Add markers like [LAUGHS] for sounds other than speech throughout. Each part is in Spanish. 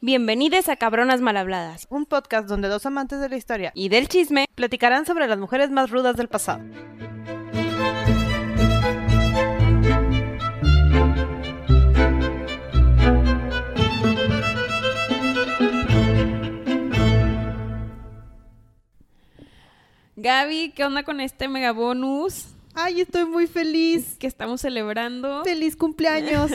Bienvenidos a Cabronas Malhabladas un podcast donde dos amantes de la historia y del chisme. platicarán sobre las mujeres más rudas del pasado. Gaby, ¿qué onda con este megabonus Ay, estoy muy feliz. que estamos celebrando? Feliz cumpleaños.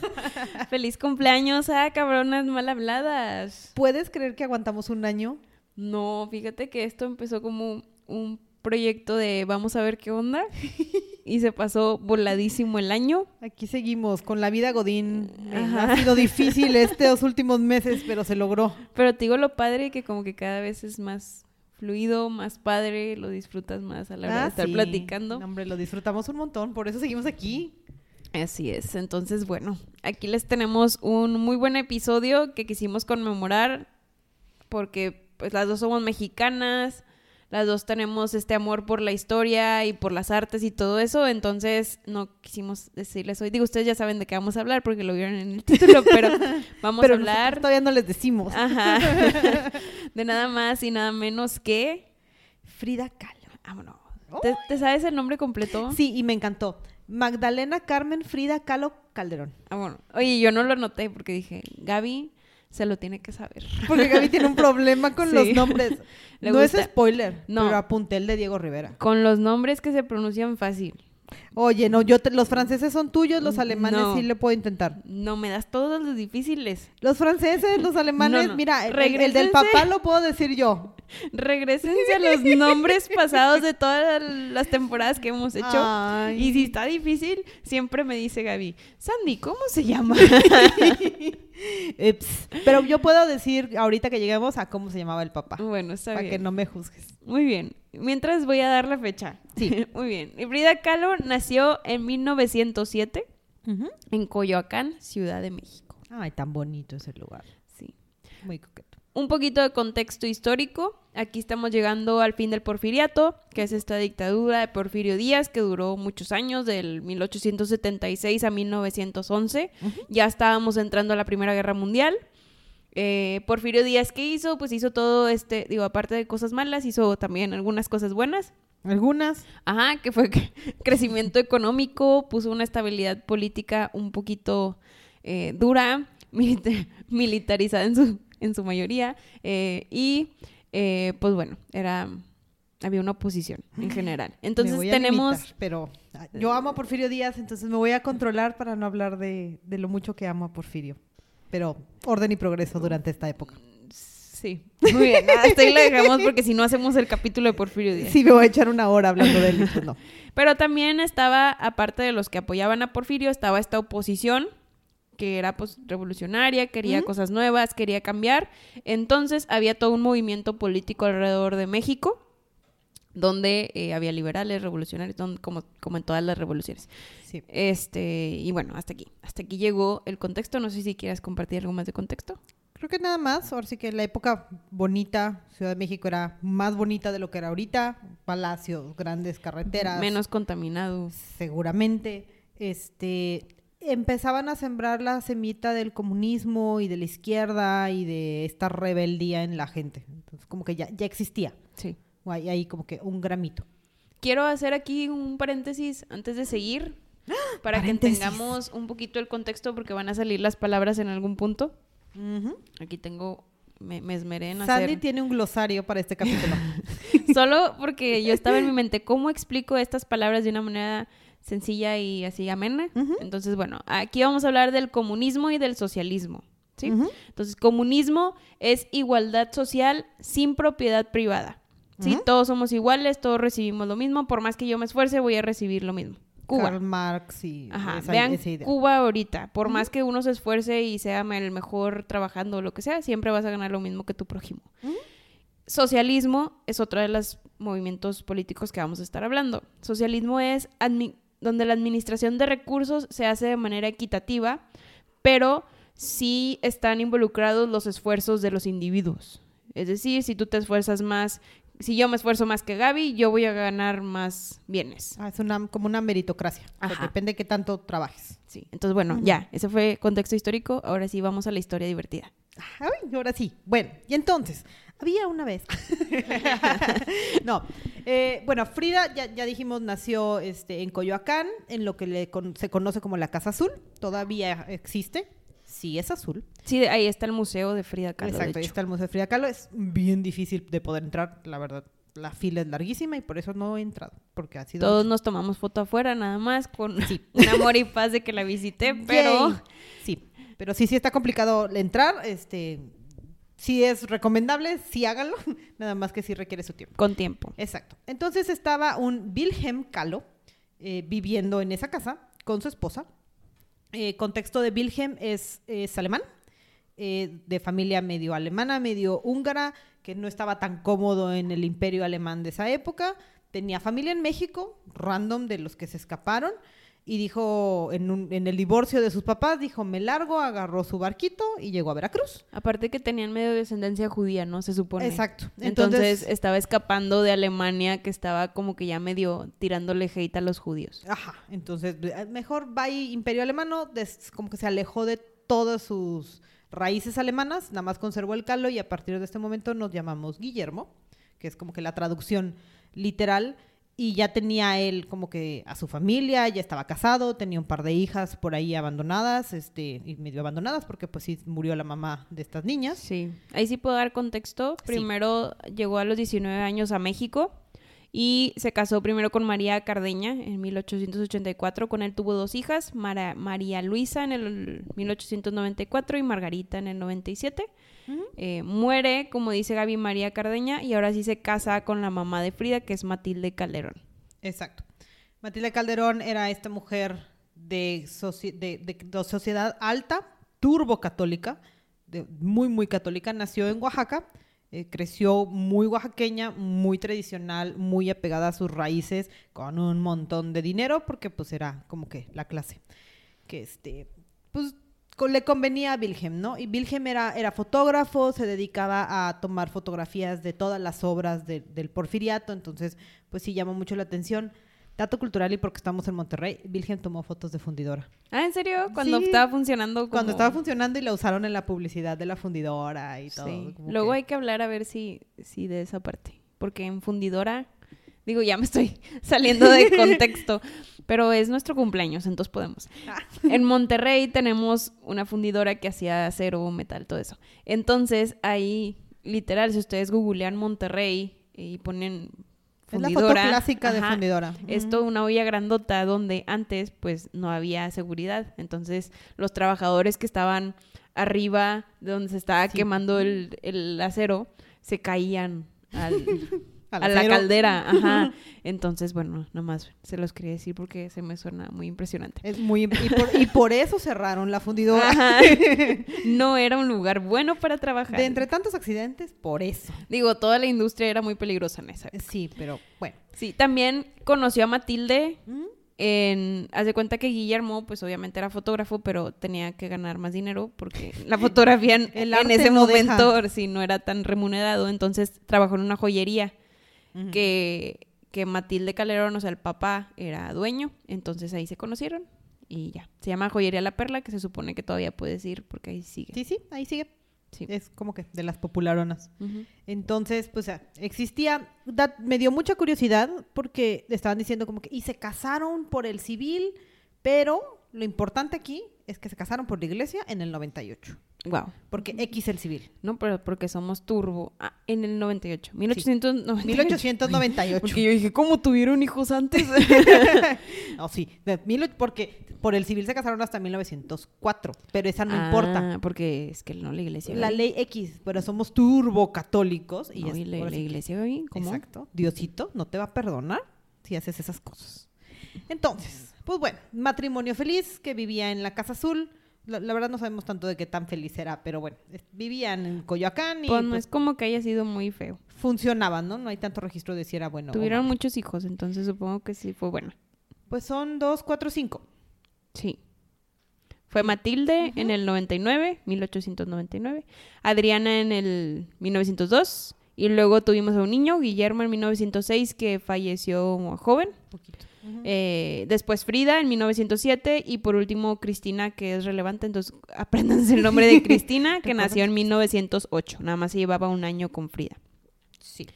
[LAUGHS] Feliz cumpleaños a Cabronas Malhabladas. ¿Puedes creer que aguantamos un año? No, fíjate que esto empezó como un proyecto de vamos a ver qué onda [LAUGHS] y se pasó voladísimo el año. Aquí seguimos con la vida Godín. Eh, Ajá. Ha sido difícil [LAUGHS] estos últimos meses, pero se logró. Pero te digo lo padre que como que cada vez es más fluido, más padre, lo disfrutas más a la hora de Ah, estar sí. platicando. No, Hombre, lo disfrutamos un montón, por eso seguimos aquí. Así es. Entonces, bueno, aquí les tenemos un muy buen episodio que quisimos conmemorar porque pues las dos somos mexicanas, las dos tenemos este amor por la historia y por las artes y todo eso, entonces no quisimos decirles hoy. Digo, ustedes ya saben de qué vamos a hablar porque lo vieron en el [LAUGHS] título, pero vamos pero a hablar todavía no les decimos. ajá, [LAUGHS] de nada más y nada menos que Frida Kahlo. Vámonos. ¿Te, te sabes el nombre completo? Sí, y me encantó. Magdalena Carmen Frida Kahlo Calderón. Ah, bueno. Oye, yo no lo anoté porque dije, Gaby se lo tiene que saber. [LAUGHS] Porque Gaby tiene un problema con Sí. los nombres. [LAUGHS] No gusta- es spoiler, No. pero apunté el de Diego Rivera. Con los nombres que se pronuncian fácil. Oye, no, yo te- los franceses son tuyos, los alemanes No. sí le puedo intentar. No me das todos los difíciles. Los franceses, los [LAUGHS] alemanes, No, no. mira, el, el del papá lo puedo decir yo. [LAUGHS] Regrésense a los nombres pasados de todas las temporadas que hemos hecho. Ay. Y si está difícil, siempre me dice Gaby, Sandy, ¿cómo se llama? [LAUGHS] Ups. Pero yo puedo decir ahorita que lleguemos a cómo se llamaba el papá. bueno, está Para bien. que no me juzgues. Muy bien. Mientras voy a dar la fecha. Sí. Muy bien. Y Frida Kahlo nació en 1907 en Coyoacán, Ciudad de México. Ay, tan bonito ese lugar. Sí. Muy coqueto. Un poquito de contexto histórico. Aquí estamos llegando al fin del porfiriato, que es esta dictadura de Porfirio Díaz que duró muchos años, del 1876 a 1911. Ya estábamos entrando a la Primera Guerra Mundial. Eh, Porfirio Díaz, ¿qué hizo? Pues hizo todo este, digo, aparte de cosas malas, hizo también algunas cosas buenas. Algunas. Ajá, que fue [LAUGHS] crecimiento económico, puso una estabilidad política un poquito eh, dura, [LAUGHS] milita- militarizada en su, en su mayoría, eh, y eh, pues bueno, era había una oposición en general. Entonces tenemos... limitar, pero yo amo a Porfirio Díaz, entonces me voy a controlar para no hablar de, de lo mucho que amo a Porfirio. Pero orden y progreso durante esta época. Sí, muy bien, [LAUGHS] hasta ahí la dejamos porque si no hacemos el capítulo de Porfirio Díaz. Sí, me voy a echar una hora hablando de él. pues no. [LAUGHS] Pero también estaba, aparte de los que apoyaban a Porfirio, estaba esta oposición que era pues revolucionaria, quería cosas nuevas, quería cambiar. Entonces había todo un movimiento político alrededor de México donde eh, había liberales, revolucionarios, donde- como, como en todas las revoluciones. Sí. Este, y bueno, hasta aquí. Hasta aquí llegó el contexto. No sé si quieras compartir algo más de contexto. Creo que nada más, ahora sí que la época bonita, Ciudad de México era más bonita de lo que era ahorita, palacios, grandes carreteras, Menos contaminado. seguramente, este, empezaban a sembrar la semita del comunismo y de la izquierda y de esta rebeldía en la gente, entonces como que ya, ya existía, Sí. o hay ahí como que un gramito. Quiero hacer aquí un paréntesis antes de seguir para Paréntesis. que tengamos un poquito el contexto porque van a salir las palabras en algún punto. Aquí tengo, me, me esmeré en Sandy hacer... tiene un glosario para este capítulo. [LAUGHS] Solo porque yo estaba en mi mente, ¿cómo explico estas palabras de una manera sencilla y así amena? Entonces, bueno, aquí vamos a hablar del comunismo y del socialismo. Entonces, comunismo es igualdad social sin propiedad privada. ¿sí? Todos somos iguales, todos recibimos lo mismo. Por más que yo me esfuerce, voy a recibir lo mismo. Cuba. Karl Marx y Ajá, esa, vean esa idea. Cuba ahorita. Por más que uno se esfuerce y sea el mejor trabajando o lo que sea, siempre vas a ganar lo mismo que tu prójimo. Socialismo es otro de los movimientos políticos que vamos a estar hablando. Socialismo es donde la administración de recursos se hace de manera equitativa, pero sí están involucrados los esfuerzos de los individuos. Es decir, si tú te esfuerzas más, si yo me esfuerzo más que Gaby, yo voy a ganar más bienes. Ah, es una, como una meritocracia. O sea, Ajá. depende de qué tanto trabajes. Sí. Entonces, bueno, ya, ese fue contexto histórico. Ahora sí vamos a la historia divertida. Ay, ahora sí. Bueno, y entonces, había una vez. [LAUGHS] no. Eh, bueno, Frida, ya, ya, dijimos, nació este, en Coyoacán, en lo que le se conoce como la Casa Azul. Todavía existe. Sí, es azul. Sí, ahí está el museo de Frida Kahlo. Exacto, ahí está el museo de Frida Kahlo. Es bien difícil de poder entrar, la verdad. La fila es larguísima y por eso no he entrado. Porque ha sido Todos nos tomamos foto afuera, nada más, con sí. [LAUGHS] un amor y paz de que la visité, pero. Sí, pero sí, sí está complicado entrar. Este, si es recomendable, sí háganlo, [LAUGHS] nada más que sí requiere su tiempo. Con tiempo. Exacto. Entonces estaba un Wilhelm Kahlo eh, viviendo en esa casa con su esposa. Eh, contexto de Wilhelm es, alemán, eh, de familia medio alemana, medio húngara, que no estaba tan cómodo en el imperio alemán de esa época. Tenía familia en México, random de los que se escaparon y dijo, en, en, el divorcio de sus papás, dijo, me largo, agarró su barquito y llegó a Veracruz. Aparte que tenían medio descendencia judía, ¿no? Se supone. Exacto. Entonces, estaba escapando de Alemania, que estaba como que ya medio tirándole hate a los judíos. Ajá. Entonces, eh, mejor va Imperio Alemano, como que se alejó de todas sus raíces alemanas, nada más conservó el calo y a partir de este momento nos llamamos Guillermo, que es como que la traducción literal y ya tenía él como que a su familia, ya estaba casado, tenía un par de hijas por ahí abandonadas, este, y medio abandonadas porque pues sí murió la mamá de estas niñas. Sí, ahí sí puedo dar contexto. Primero llegó a los 19 años a México y se casó primero con María Cardeña en 1884. Con él tuvo dos hijas, María Luisa en el 1894 y Margarita en el 97. Eh, muere, como dice Gaby María Cardeña, y ahora sí se casa con la mamá de Frida, que es Matilde Calderón. Exacto. Matilde Calderón era esta mujer de, de, sociedad alta, turbo católica, muy, muy católica, nació en Oaxaca, eh, creció muy oaxaqueña, muy tradicional, muy apegada a sus raíces, con un montón de dinero, porque pues era como que la clase que este, pues le convenía a Wilhelm, ¿no? Y Wilhelm era, era fotógrafo, se dedicaba a tomar fotografías de todas las obras del porfiriato, entonces, pues sí llamó mucho la atención. Dato cultural y porque estamos en Monterrey, Wilhelm tomó fotos de fundidora. Ah, ¿en serio? Cuando estaba funcionando. Cuando estaba funcionando y la usaron en la publicidad de la fundidora y todo. Sí. Luego hay que hablar a ver si, si de esa parte. Porque en fundidora, digo, ya me estoy [LAUGHS] saliendo de contexto [LAUGHS] pero es nuestro cumpleaños, entonces podemos. Ah. En Monterrey tenemos una fundidora que hacía acero, metal, todo eso. Entonces, ahí, literal, si ustedes googlean Monterrey y ponen fundidora. Es la foto clásica de fundidora. Es toda una olla grandota donde antes, pues, no había seguridad. Entonces, los trabajadores que estaban arriba de donde se estaba quemando el, el acero se caían al [LAUGHS] a la caldera, [LAUGHS] ajá. Entonces, bueno, nomás se los quería decir porque se me suena muy impresionante. Es muy y por, eso cerraron la fundidora. [LAUGHS] No era un lugar bueno para trabajar. De entre tantos accidentes, por eso. Digo, toda la industria era muy peligrosa en esa. Sí, pero bueno. Sí, también conoció a Matilde. En, haz de cuenta que Guillermo, pues obviamente era fotógrafo, pero tenía que ganar más dinero porque [LAUGHS] la fotografía en, ese momento sí, no era tan remunerado. Entonces trabajó en una joyería que, que Matilde Calderón, o sea, el papá, era dueño. Entonces ahí se conocieron y ya. Se llama Joyería La Perla, que se supone que todavía puedes ir porque ahí sigue. Sí, sí, ahí sigue. Sí. Es como que de las popularonas. Entonces, pues existía, me dio mucha curiosidad porque estaban diciendo como que, y se casaron por el civil, pero lo importante aquí es que se casaron por la iglesia en el 98. Wow. Porque X el civil. No, pero porque somos turbo. Ah, en el 98. 1898. 1898. Porque yo dije, ¿cómo tuvieron hijos antes? [LAUGHS] no, sí. porque por el civil se casaron hasta 1904. Pero esa no importa. Ah, porque es que no la iglesia. La ley X. Pero somos turbo católicos. Y, la, iglesia ¿Cómo? Exacto. Diosito no te va a perdonar si haces esas cosas. Entonces, pues bueno, matrimonio feliz que vivía en la Casa Azul la, verdad no sabemos tanto de qué tan feliz era, pero bueno, vivían en Coyoacán y... Pues no pues es como que haya sido muy feo. Funcionaban, ¿no? No hay tanto registro de si era bueno Tuvieron muchos hijos, entonces supongo que sí fue bueno. Pues son dos, cuatro, cinco. Sí. Fue Matilde en el 99, 1899. Adriana en el 1902. Y luego tuvimos a un niño, Guillermo, en 1906, que falleció joven. Poquito. Eh, después Frida en 1907 y por último Cristina, que es relevante, entonces [LAUGHS] apréndanse el nombre de Cristina, [LAUGHS] que nació en 1908, nada más se llevaba un año con Frida. Sí.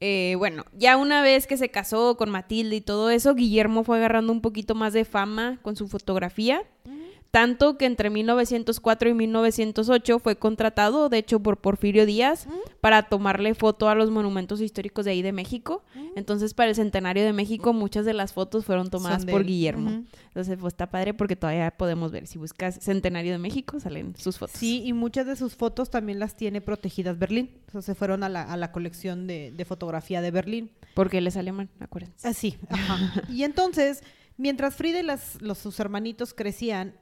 Eh, bueno, ya una vez que se casó con Matilde y todo eso, Guillermo fue agarrando un poquito más de fama con su fotografía. Tanto que entre 1904 y 1908 fue contratado, de hecho, por Porfirio Díaz para tomarle foto a los monumentos históricos de ahí de México. Entonces, para el Centenario de México, muchas de las fotos fueron tomadas por. Guillermo. Ujú. Entonces, pues está padre porque todavía podemos ver. Si buscas Centenario de México, salen sus fotos. Sí, y muchas de sus fotos también las tiene protegidas Berlín. O sea, se fueron a la, a la colección de, de fotografía de Berlín. Porque él es alemán, acuérdense. Así, ajá. [LAUGHS] Y entonces, mientras Frida y las, los, sus hermanitos crecían,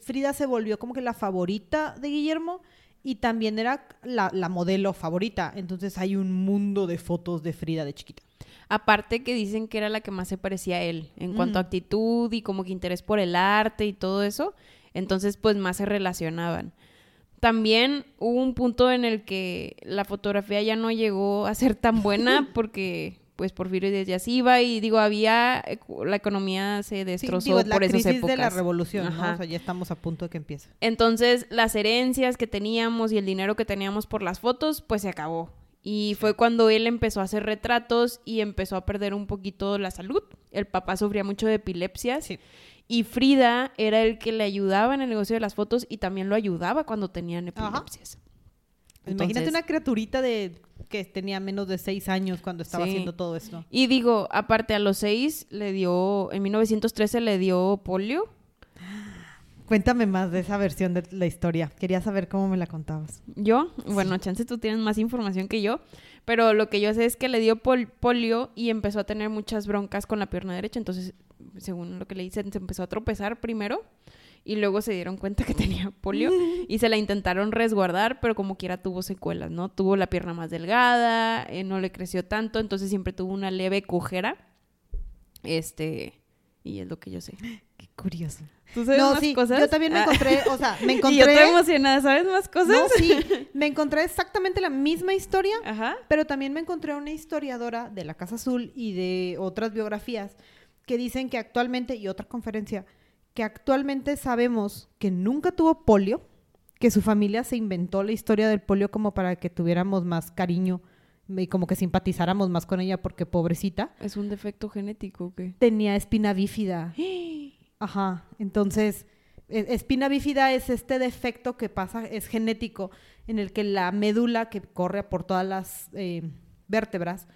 Frida se volvió como que la favorita de Guillermo y también era la, la modelo favorita. Entonces hay un mundo de fotos de Frida de chiquita. Aparte que dicen que era la que más se parecía a él en cuanto a actitud y como que interés por el arte y todo eso. Entonces, pues más se relacionaban. También hubo un punto en el que la fotografía ya no llegó a ser tan buena [LAUGHS] porque pues Porfirio Díaz ya se iba y digo, había eh, la economía se Sí, destrozó digo, es la por esas crisis épocas. de la revolución, ¿no? O sea, ya estamos a punto de que empiece. Entonces, las herencias que teníamos y el dinero que teníamos por las fotos, pues se acabó. Y fue cuando él empezó a hacer retratos y empezó a perder un poquito la salud. El papá sufría mucho de epilepsias. Sí. Y Frida era el que le ayudaba en el negocio de las fotos y también lo ayudaba cuando tenían epilepsias. Imagínate Entonces- una criaturita de que tenía menos de seis años cuando estaba Sí. haciendo todo esto. Y digo, aparte a los seis le dio, en 1913 le dio polio. Cuéntame más de esa versión de la historia. Quería saber cómo me la contabas. Yo, bueno, chance tú tienes más información que yo, pero lo que yo sé es que le dio pol- polio y empezó a tener muchas broncas con la pierna derecha, entonces, según lo que le dicen, se empezó a tropezar primero y luego se dieron cuenta que tenía polio [LAUGHS] y se la intentaron resguardar, pero como quiera tuvo secuelas, ¿no? Tuvo la pierna más delgada, eh, no le creció tanto, entonces siempre tuvo una leve cojera. Este, y es lo que yo sé. Qué curioso. ¿Tú sabes No, más sí, cosas? yo también me Ah. encontré, o sea, me [LAUGHS] Y encontré... yo estoy emocionada, ¿sabes más cosas? No, sí, [LAUGHS] me encontré exactamente la misma historia, Ajá. pero también me encontré una historiadora de la Casa Azul y de otras biografías que dicen que actualmente, y otra conferencia, que actualmente sabemos que nunca tuvo polio, que su familia se inventó la historia del polio como para que tuviéramos más cariño y como que simpatizáramos más con ella porque pobrecita. ¿Es un defecto genético o qué? Tenía espina bífida. [GASPS] Ajá, entonces, e- espina bífida es este defecto que pasa, es genético, en el que la médula que corre por todas las eh, vértebras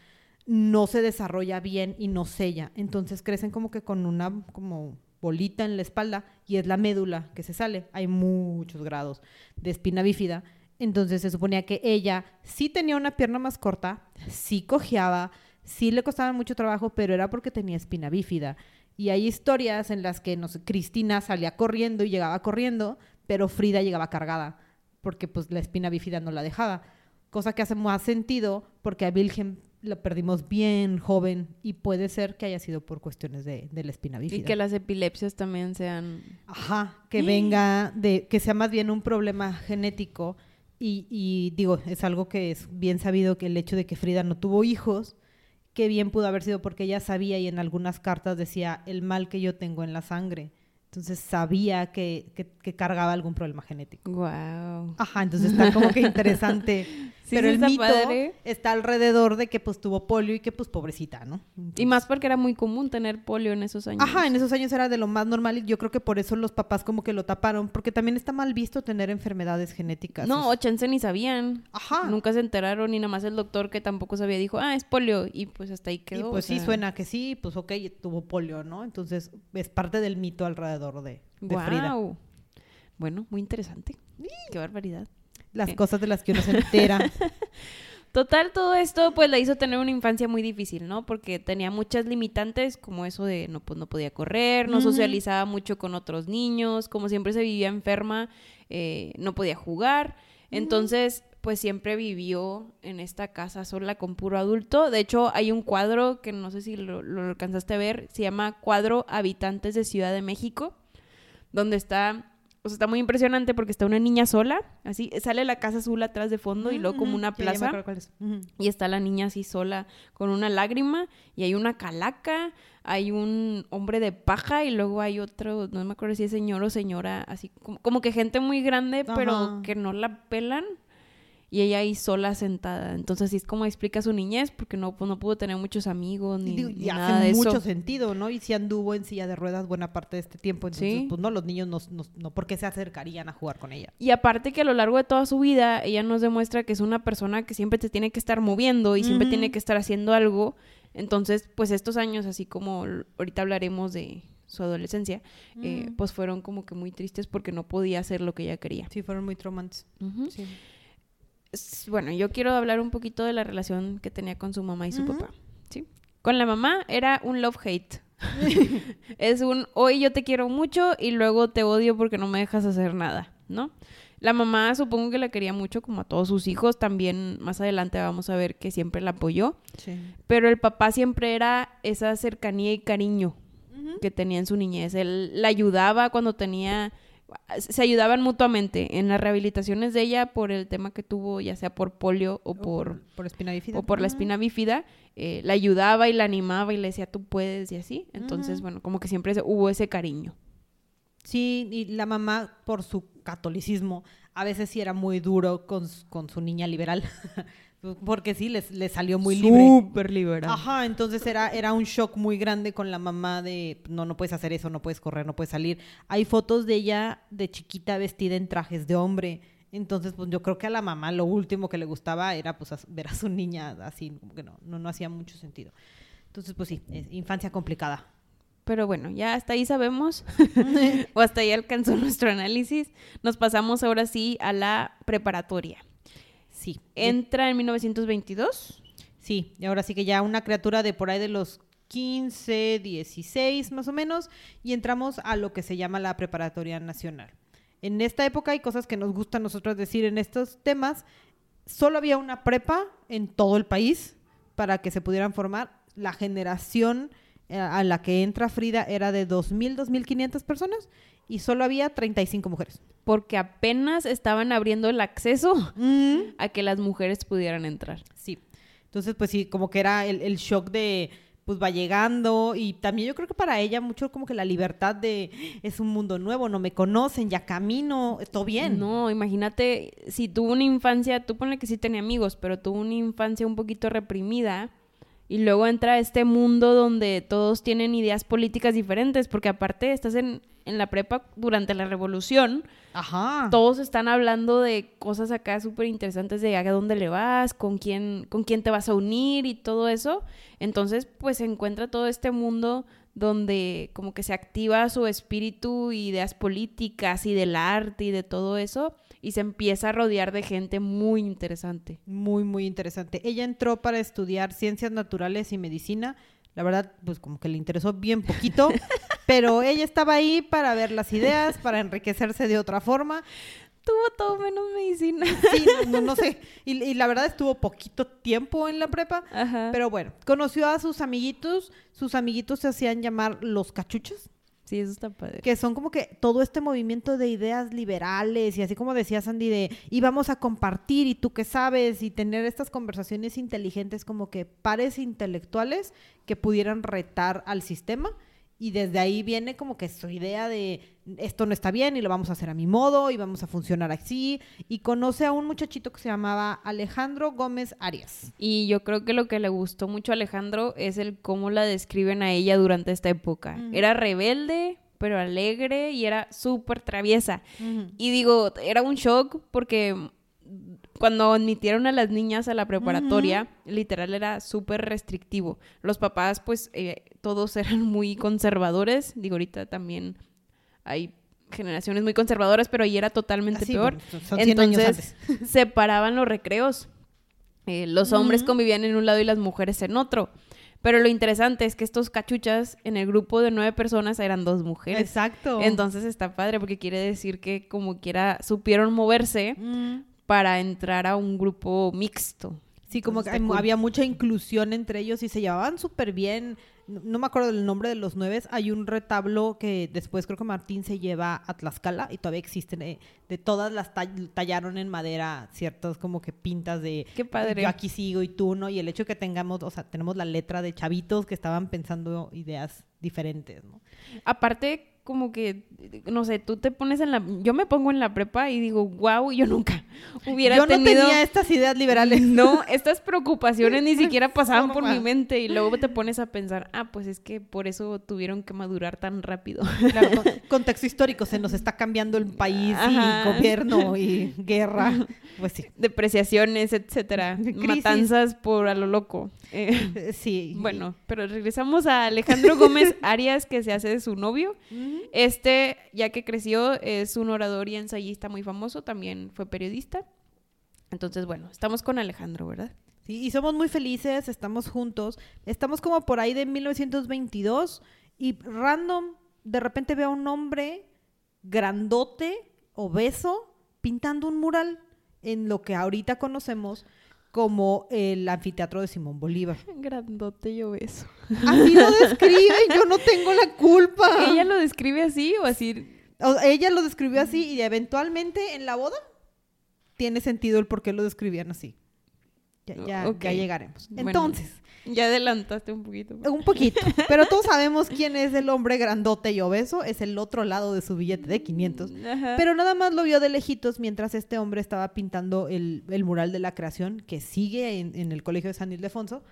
no se desarrolla bien y no sella. Entonces crecen como que con una como bolita en la espalda y es la médula que se sale. Hay muchos grados de espina bífida. Entonces se suponía que ella sí tenía una pierna más corta, sí cojeaba, sí le costaba mucho trabajo, pero era porque tenía espina bífida. Y hay historias en las que, Cristina salía corriendo y llegaba corriendo, pero Frida llegaba cargada, porque pues la espina bífida no la dejaba. Cosa que hace más sentido porque a Wilhelm lo perdimos bien joven y puede ser que haya sido por cuestiones de, de la espina bífida. Y que las epilepsias también sean... Ajá, que venga de, que sea más bien un problema genético. Y, y digo, es algo que es bien sabido que el hecho de que Frida no tuvo hijos, que bien pudo haber sido porque ella sabía y en algunas cartas decía el mal que yo tengo en la sangre. Entonces sabía que, que- que cargaba algún problema genético. Wow. Ajá, entonces está como que interesante. [LAUGHS] Sí, Pero sí el mito padre. está alrededor de que pues tuvo polio y que pues pobrecita, ¿no? Y más porque era muy común tener polio en esos años. Ajá, en esos años era de lo más normal y yo creo que por eso los papás como que lo taparon, porque también está mal visto tener enfermedades genéticas. No, chance ni sabían. Ajá. Nunca se enteraron y nada más el doctor que tampoco sabía dijo, ah, es polio. Y pues hasta ahí y quedó. pues o sí, suena que sí, pues ok, tuvo polio, ¿no? Entonces es parte del mito alrededor de, de Frida. guau. Bueno, muy interesante. Qué barbaridad. Las cosas de las que uno se [LAUGHS] entera. Total, todo esto pues la hizo tener una infancia muy difícil, ¿no? Porque tenía muchas limitantes, como eso de no, pues, no podía correr, no socializaba mucho con otros niños, como siempre se vivía enferma, eh, no podía jugar. Entonces, pues siempre vivió en esta casa sola con puro adulto. De hecho, hay un cuadro que no sé si lo, lo alcanzaste a ver, se llama Cuadro Habitantes de Ciudad de México, donde está o sea, está muy impresionante porque está una niña sola, así, sale la casa azul atrás de fondo y luego como una ya plaza. cuál es. Y está la niña así sola con una lágrima y hay una calaca, hay un hombre de paja y luego hay otro, no me acuerdo si es señor o señora, así como, como que gente muy grande pero que no la pelan y ella ahí sola sentada. Entonces así es como explica su niñez porque no, pues, no pudo tener muchos amigos ni, digo, ni y nada hace de mucho eso. sentido, ¿no? Y si anduvo en silla de ruedas buena parte de este tiempo, entonces, Sí. pues no, los niños no, no, no, ¿por qué se acercarían a jugar con ella? Y aparte que a lo largo de toda su vida, ella nos demuestra que es una persona que siempre te tiene que estar moviendo y siempre tiene que estar haciendo algo. Entonces, pues estos años, así como ahorita hablaremos de su adolescencia, eh, Ujú. pues fueron como que muy tristes porque no podía hacer lo que ella quería. Sí, fueron muy traumantes. Sí. Bueno, yo quiero hablar un poquito de la relación que tenía con su mamá y su papá. ¿sí? Con la mamá era un love-hate. [LAUGHS] es un hoy yo te quiero mucho y luego te odio porque no me dejas hacer nada, ¿no? La mamá supongo que la quería mucho como a todos sus hijos, también más adelante vamos a ver que siempre la apoyó, Sí. pero el papá siempre era esa cercanía y cariño que tenía en su niñez. Él la ayudaba cuando tenía, se ayudaban mutuamente en las rehabilitaciones de ella por el tema que tuvo, ya sea por polio o O por, por espina bífida. o por la espina bífida, eh, la ayudaba y la animaba y le decía tú puedes y así. Entonces, bueno, como que siempre hubo ese cariño. Sí, y la mamá, por su catolicismo, a veces sí era muy duro con, con su niña liberal. [LAUGHS] Porque sí, les, les salió muy libre. Súper liberal. Ajá, entonces era, era un shock muy grande con la mamá de no, no puedes hacer eso, no puedes correr, no puedes salir. Hay fotos de ella de chiquita vestida en trajes de hombre. Entonces, pues yo creo que a la mamá lo último que le gustaba era pues ver a su niña así, como que no, no, no hacía mucho sentido. Entonces, pues sí, es infancia complicada. Pero bueno, ya hasta ahí sabemos, [LAUGHS] [LAUGHS] o hasta ahí alcanzó nuestro análisis. Nos pasamos ahora sí a la preparatoria. Sí. Entra en 1922. Sí, y ahora sí que ya una criatura de por ahí de los 15, 16 más o menos, y entramos a lo que se llama la preparatoria nacional. En esta época hay cosas que nos gusta a nosotros decir en estos temas. Solo había una prepa en todo el país para que se pudieran formar. La generación eh, a la que entra Frida era de 2.000, 2.500 personas y solo había 35 mujeres. porque apenas estaban abriendo el acceso Mm. a que las mujeres pudieran entrar. Sí. Entonces, pues sí, como que era el, el shock de, pues va llegando y también yo creo que para ella mucho como que la libertad de, es un mundo nuevo, no me conocen, ya camino, todo bien. No, imagínate, si tuvo una infancia, tú ponle que sí tenía amigos, pero tuvo una infancia un poquito reprimida y luego entra este mundo donde todos tienen ideas políticas diferentes, porque aparte estás en, en la prepa durante la revolución, Ajá. todos están hablando de cosas acá súper interesantes de a dónde le vas, con quién, con quién te vas a unir y todo eso. Entonces, pues se encuentra todo este mundo donde como que se activa su espíritu, ideas políticas y del arte y de todo eso, y se empieza a rodear de gente muy interesante. Muy, muy interesante. Ella entró para estudiar ciencias naturales y medicina. La verdad, pues como que le interesó bien poquito, [LAUGHS] pero ella estaba ahí para ver las ideas, para enriquecerse de otra forma. Tuvo todo menos medicina. Sí, no, no, no sé. [LAUGHS] Y, y la verdad estuvo poquito tiempo en la prepa, Ajá. Pero bueno, conoció a sus amiguitos. Sus amiguitos se hacían llamar los cachuchas, sí, eso está padre. que son como que todo este movimiento de ideas liberales y así como decía Sandy de y vamos a compartir y tú qué sabes y tener estas conversaciones inteligentes como que pares intelectuales que pudieran retar al sistema. Y desde ahí viene como que su idea de esto no está bien y lo vamos a hacer a mi modo y vamos a funcionar así. Y conoce a un muchachito que se llamaba Alejandro Gómez Arias. Y yo creo que lo que le gustó mucho a Alejandro es el cómo la describen a ella durante esta época. Era rebelde, pero alegre y era súper traviesa. Y digo, era un shock porque cuando admitieron a las niñas a la preparatoria, literal era súper restrictivo. Los papás, pues, eh, todos [LAUGHS] eran muy conservadores. Digo, ahorita también hay generaciones muy conservadoras, pero ahí era totalmente Así, peor. bueno, son- son 100 años Entonces, antes. [LAUGHS] separaban los recreos. Eh, los hombres Ujú. convivían en un lado y las mujeres en otro. Pero lo interesante es que estos cachuchas, en el grupo de nueve personas, eran dos mujeres. Exacto. Entonces está padre porque quiere decir que como quiera supieron moverse Mm. Para entrar a un grupo mixto. Sí, como que había mucha inclusión entre ellos y se llevaban súper bien. no, no me acuerdo del nombre de los nueve, hay un retablo que después creo que Martín se lleva a Tlaxcala y todavía existen, eh, de todas las tall- tallaron en madera ciertas como que pintas de Qué padre. yo aquí sigo y tú no, y el hecho que tengamos, o sea, tenemos la letra de chavitos que estaban pensando ideas diferentes, ¿no? Aparte, como que, no sé, tú te pones en la... Yo me pongo en la prepa y digo, wow, yo nunca [LAUGHS] hubiera yo no tenido... tenía estas ideas liberales. No, estas preocupaciones ni [LAUGHS] siquiera pasaban por mi mente y luego te pones a pensar, ah, pues es que por eso tuvieron que madurar tan rápido. Claro, con- [LAUGHS] contexto histórico, se nos está cambiando el país Ajá. y gobierno y guerra. Pues sí. Depreciaciones, etcétera, Crisis. matanzas por a lo loco. Eh, Sí. bueno, pero regresamos a Alejandro Gómez Arias que se hace de su novio. Mm. Este, ya que creció, es un orador y ensayista muy famoso, también fue periodista. Entonces, bueno, estamos con Alejandro, ¿verdad? Sí, y somos muy felices, estamos juntos. Estamos como por ahí de 1922 y random, de repente veo a un hombre grandote, obeso, pintando un mural en lo que ahorita conocemos como el anfiteatro de Simón Bolívar. [LAUGHS] Grandote y obeso. Así lo describen, yo no tengo la culpa. ¿Ella lo describe así o así? O- ella lo describió así y eventualmente en la boda tiene sentido el por qué lo describían así. Ya, ya, ya llegaremos. Bueno. Entonces, Ya adelantaste un poquito. un poquito, [LAUGHS] pero todos sabemos quién es el hombre grandote y obeso, es el otro lado de su billete de 500. Ajá. Pero nada más lo vio de lejitos mientras este hombre estaba pintando el, el mural de la creación que sigue en, en el Colegio de San Ildefonso.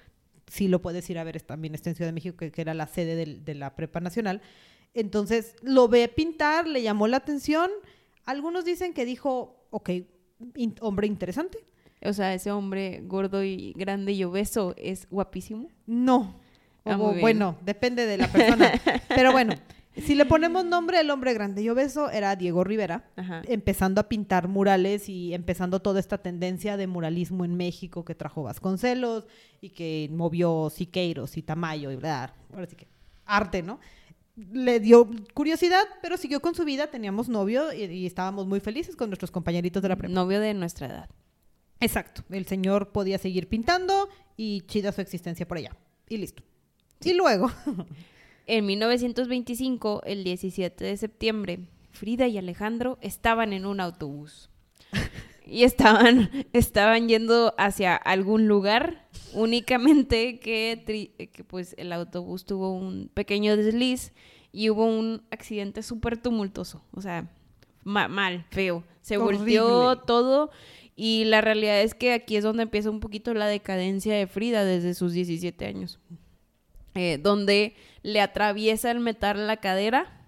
Sí lo puedes ir a ver, también está en Ciudad de México, que, que era la sede del- de la Prepa Nacional. Entonces lo ve pintar, le llamó la atención. Algunos dicen que dijo, ok, in- hombre interesante. O sea, ese hombre gordo y grande y obeso es guapísimo. No. Ah, O- bueno, depende de la persona. Pero bueno, si le ponemos nombre, el hombre grande y obeso era Diego Rivera. Ajá. empezando a pintar murales y empezando toda esta tendencia de muralismo en México que trajo Vasconcelos y que movió Siqueiros y Tamayo y bla, ahora sí que arte, ¿no? Le dio curiosidad, pero siguió con su vida, teníamos novio y, y estábamos muy felices con nuestros compañeritos de la prepa. Novio de nuestra edad. Exacto, el señor podía seguir pintando y chida su existencia por allá. Y listo. Y luego, [LAUGHS] En 1925, el 17 de septiembre, Frida y Alejandro estaban en un autobús. [LAUGHS] Y estaban, estaban yendo hacia algún lugar, únicamente que, tri- que pues el autobús tuvo un pequeño desliz y hubo un accidente súper tumultuoso. O sea, ma- mal, feo. Se volteó Horrible. todo y la realidad es que aquí es donde empieza un poquito la decadencia de Frida desde sus 17 años eh, donde le atraviesa el metal la cadera.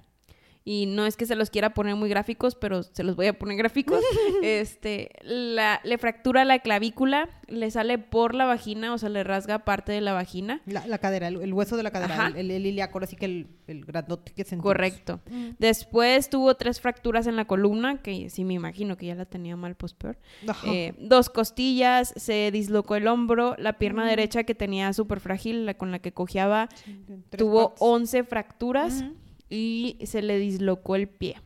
Y no es que se los quiera poner muy gráficos, pero se los voy a poner gráficos. [LAUGHS] este, la- le fractura la clavícula, le sale por la vagina, o sea, le rasga parte de la vagina. la, la cadera, el, el hueso de la cadera, el, el, el ilíaco, ahora sí que el, el grandote que sentimos. Correcto. Después tuvo tres fracturas en la columna, que sí me imagino que ya la tenía mal, pues peor. Eh, dos costillas, se dislocó el hombro, la pierna derecha que tenía súper frágil, la con la que cojeaba, tuvo patas. 11 fracturas. Y se le dislocó el pie.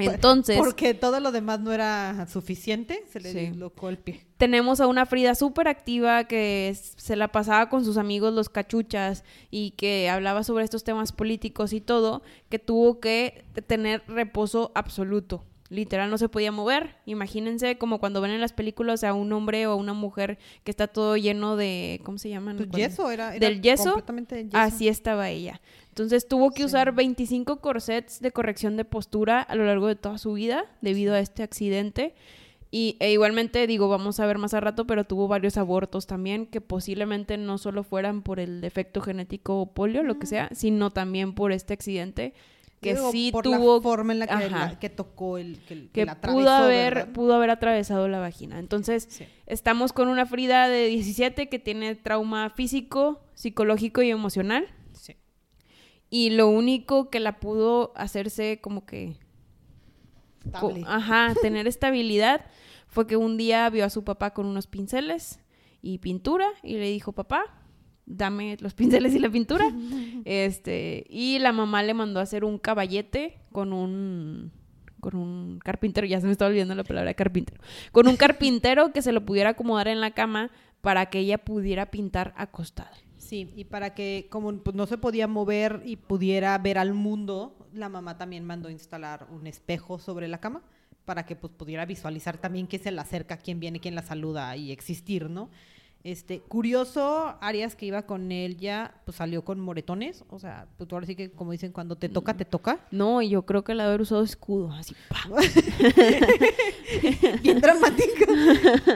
Entonces, Porque todo lo demás no era suficiente, se le Sí. dislocó el pie. tenemos a una Frida súper activa que se la pasaba con sus amigos los cachuchas y que hablaba sobre estos temas políticos y todo, que tuvo que tener reposo absoluto. Literal, no se podía mover. Imagínense como cuando ven en las películas a un hombre o a una mujer que está todo lleno de, ¿cómo se llaman? Pues yeso era, era del yeso, completamente de yeso. Así estaba ella. Entonces tuvo que Sí. usar 25 corsets de corrección de postura a lo largo de toda su vida debido a este accidente. Y e igualmente, digo, vamos a ver más a rato, pero tuvo varios abortos también que posiblemente no solo fueran por el defecto genético o polio, lo que sea, sino también por este accidente que Digo, sí por tuvo la forma en la que, la- que tocó el que, que que la pudo haber ¿verdad? pudo haber atravesado la vagina. Entonces, Sí. estamos con una Frida de 17 que tiene trauma físico, psicológico y emocional. Y lo único que la pudo hacerse como que... co-. Ajá, [LAUGHS] tener estabilidad fue que un día vio a su papá con unos pinceles y pintura y le dijo, papá, dame los pinceles y la pintura. [LAUGHS] este, y la mamá le mandó a hacer un caballete con un con un carpintero, ya se me está olvidando la palabra carpintero, con un [LAUGHS] carpintero que se lo pudiera acomodar en la cama para que ella pudiera pintar acostada. Sí, y para que como pues, no se podía mover y pudiera ver al mundo, la mamá también mandó instalar un espejo sobre la cama para que pues pudiera visualizar también quién se la acerca, quién viene, quién la saluda y existir, ¿no? Este, curioso, Arias que iba con él ya, pues salió con moretones, o sea, pues ahora sí que como dicen, cuando te toca, te toca. No, y yo creo que el haber usado escudo, así. [LAUGHS] Bien dramático.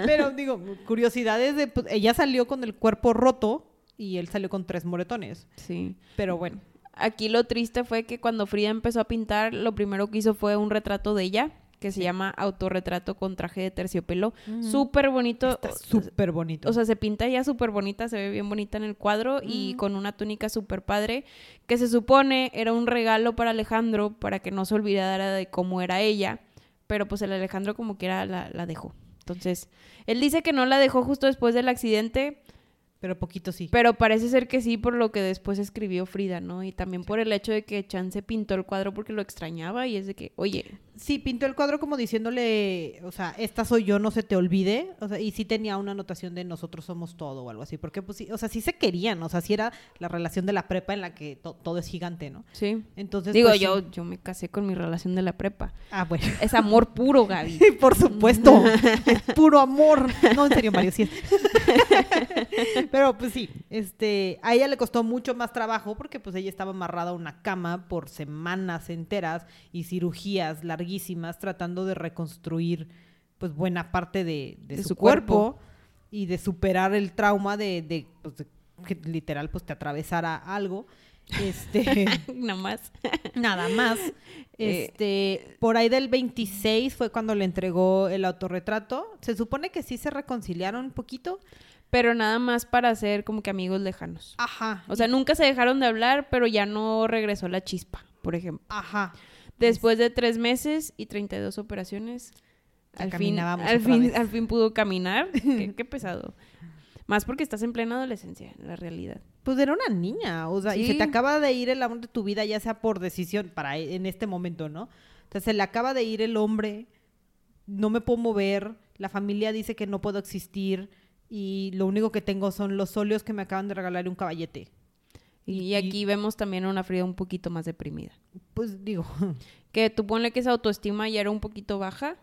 Pero digo, curiosidades de, pues, ella salió con el cuerpo roto y él salió con tres moretones. Sí. Pero bueno. Aquí lo triste fue que cuando Frida empezó a pintar, lo primero que hizo fue un retrato de ella, que se llama Autorretrato con traje de terciopelo. Súper bonito. Súper bonito. O sea, se pinta ya súper bonita, se ve bien bonita en el cuadro y con una túnica súper padre, que se supone era un regalo para Alejandro para que no se olvidara de cómo era ella, pero pues el Alejandro como quiera la, la dejó. Entonces, él dice que no la dejó justo después del accidente, pero poquito sí. pero parece ser que sí por lo que después escribió Frida, ¿no? Y también por el hecho de que Chan se pintó el cuadro porque lo extrañaba y es de que, oye, Sí, pintó el cuadro como diciéndole, o sea, esta soy yo, no se te olvide. O sea, y sí tenía una anotación de nosotros somos todo o algo así. Porque, pues sí, o sea, sí se querían. O sea, sí era la relación de la prepa en la que to- todo es gigante, ¿no? sí. Entonces. Digo, pues, sí. yo, yo me casé con mi relación de la prepa. Ah, bueno. Es amor puro, Gaby. [LAUGHS] Por supuesto, es puro amor. No, en serio, Mario, sí es. [LAUGHS] Pero pues sí, este, a ella le costó mucho más trabajo porque pues ella estaba amarrada a una cama por semanas enteras y cirugías larguísimas tratando de reconstruir pues buena parte de, de De su, su cuerpo, cuerpo. y de superar el trauma de, de, pues, de que literal pues te atravesara algo. Este, [LAUGHS] Nada más. Nada más. Eh, Este, por ahí del 26 fue cuando le entregó el autorretrato. Se supone que sí se reconciliaron un poquito. Pero nada más para ser como que amigos lejanos. Ajá. O sea, nunca se dejaron de hablar, pero ya no regresó la chispa, por ejemplo. Ajá. Después de tres meses y 32 operaciones, al fin, al, fin, vez. al fin pudo caminar. [LAUGHS] qué, qué pesado. Más porque estás en plena adolescencia, en la realidad. Pues era una niña, o sea, y se te acaba de ir el amor de tu vida, ya sea por decisión, para e- en este momento, ¿no? Entonces se le acaba de ir el hombre, no me puedo mover, la familia dice que no puedo existir y lo único que tengo son los óleos que me acaban de regalar y un caballete. Y, Y- aquí vemos también a una Frida un poquito más deprimida. Pues digo, [LAUGHS] Que tú ponle que esa autoestima ya era un poquito baja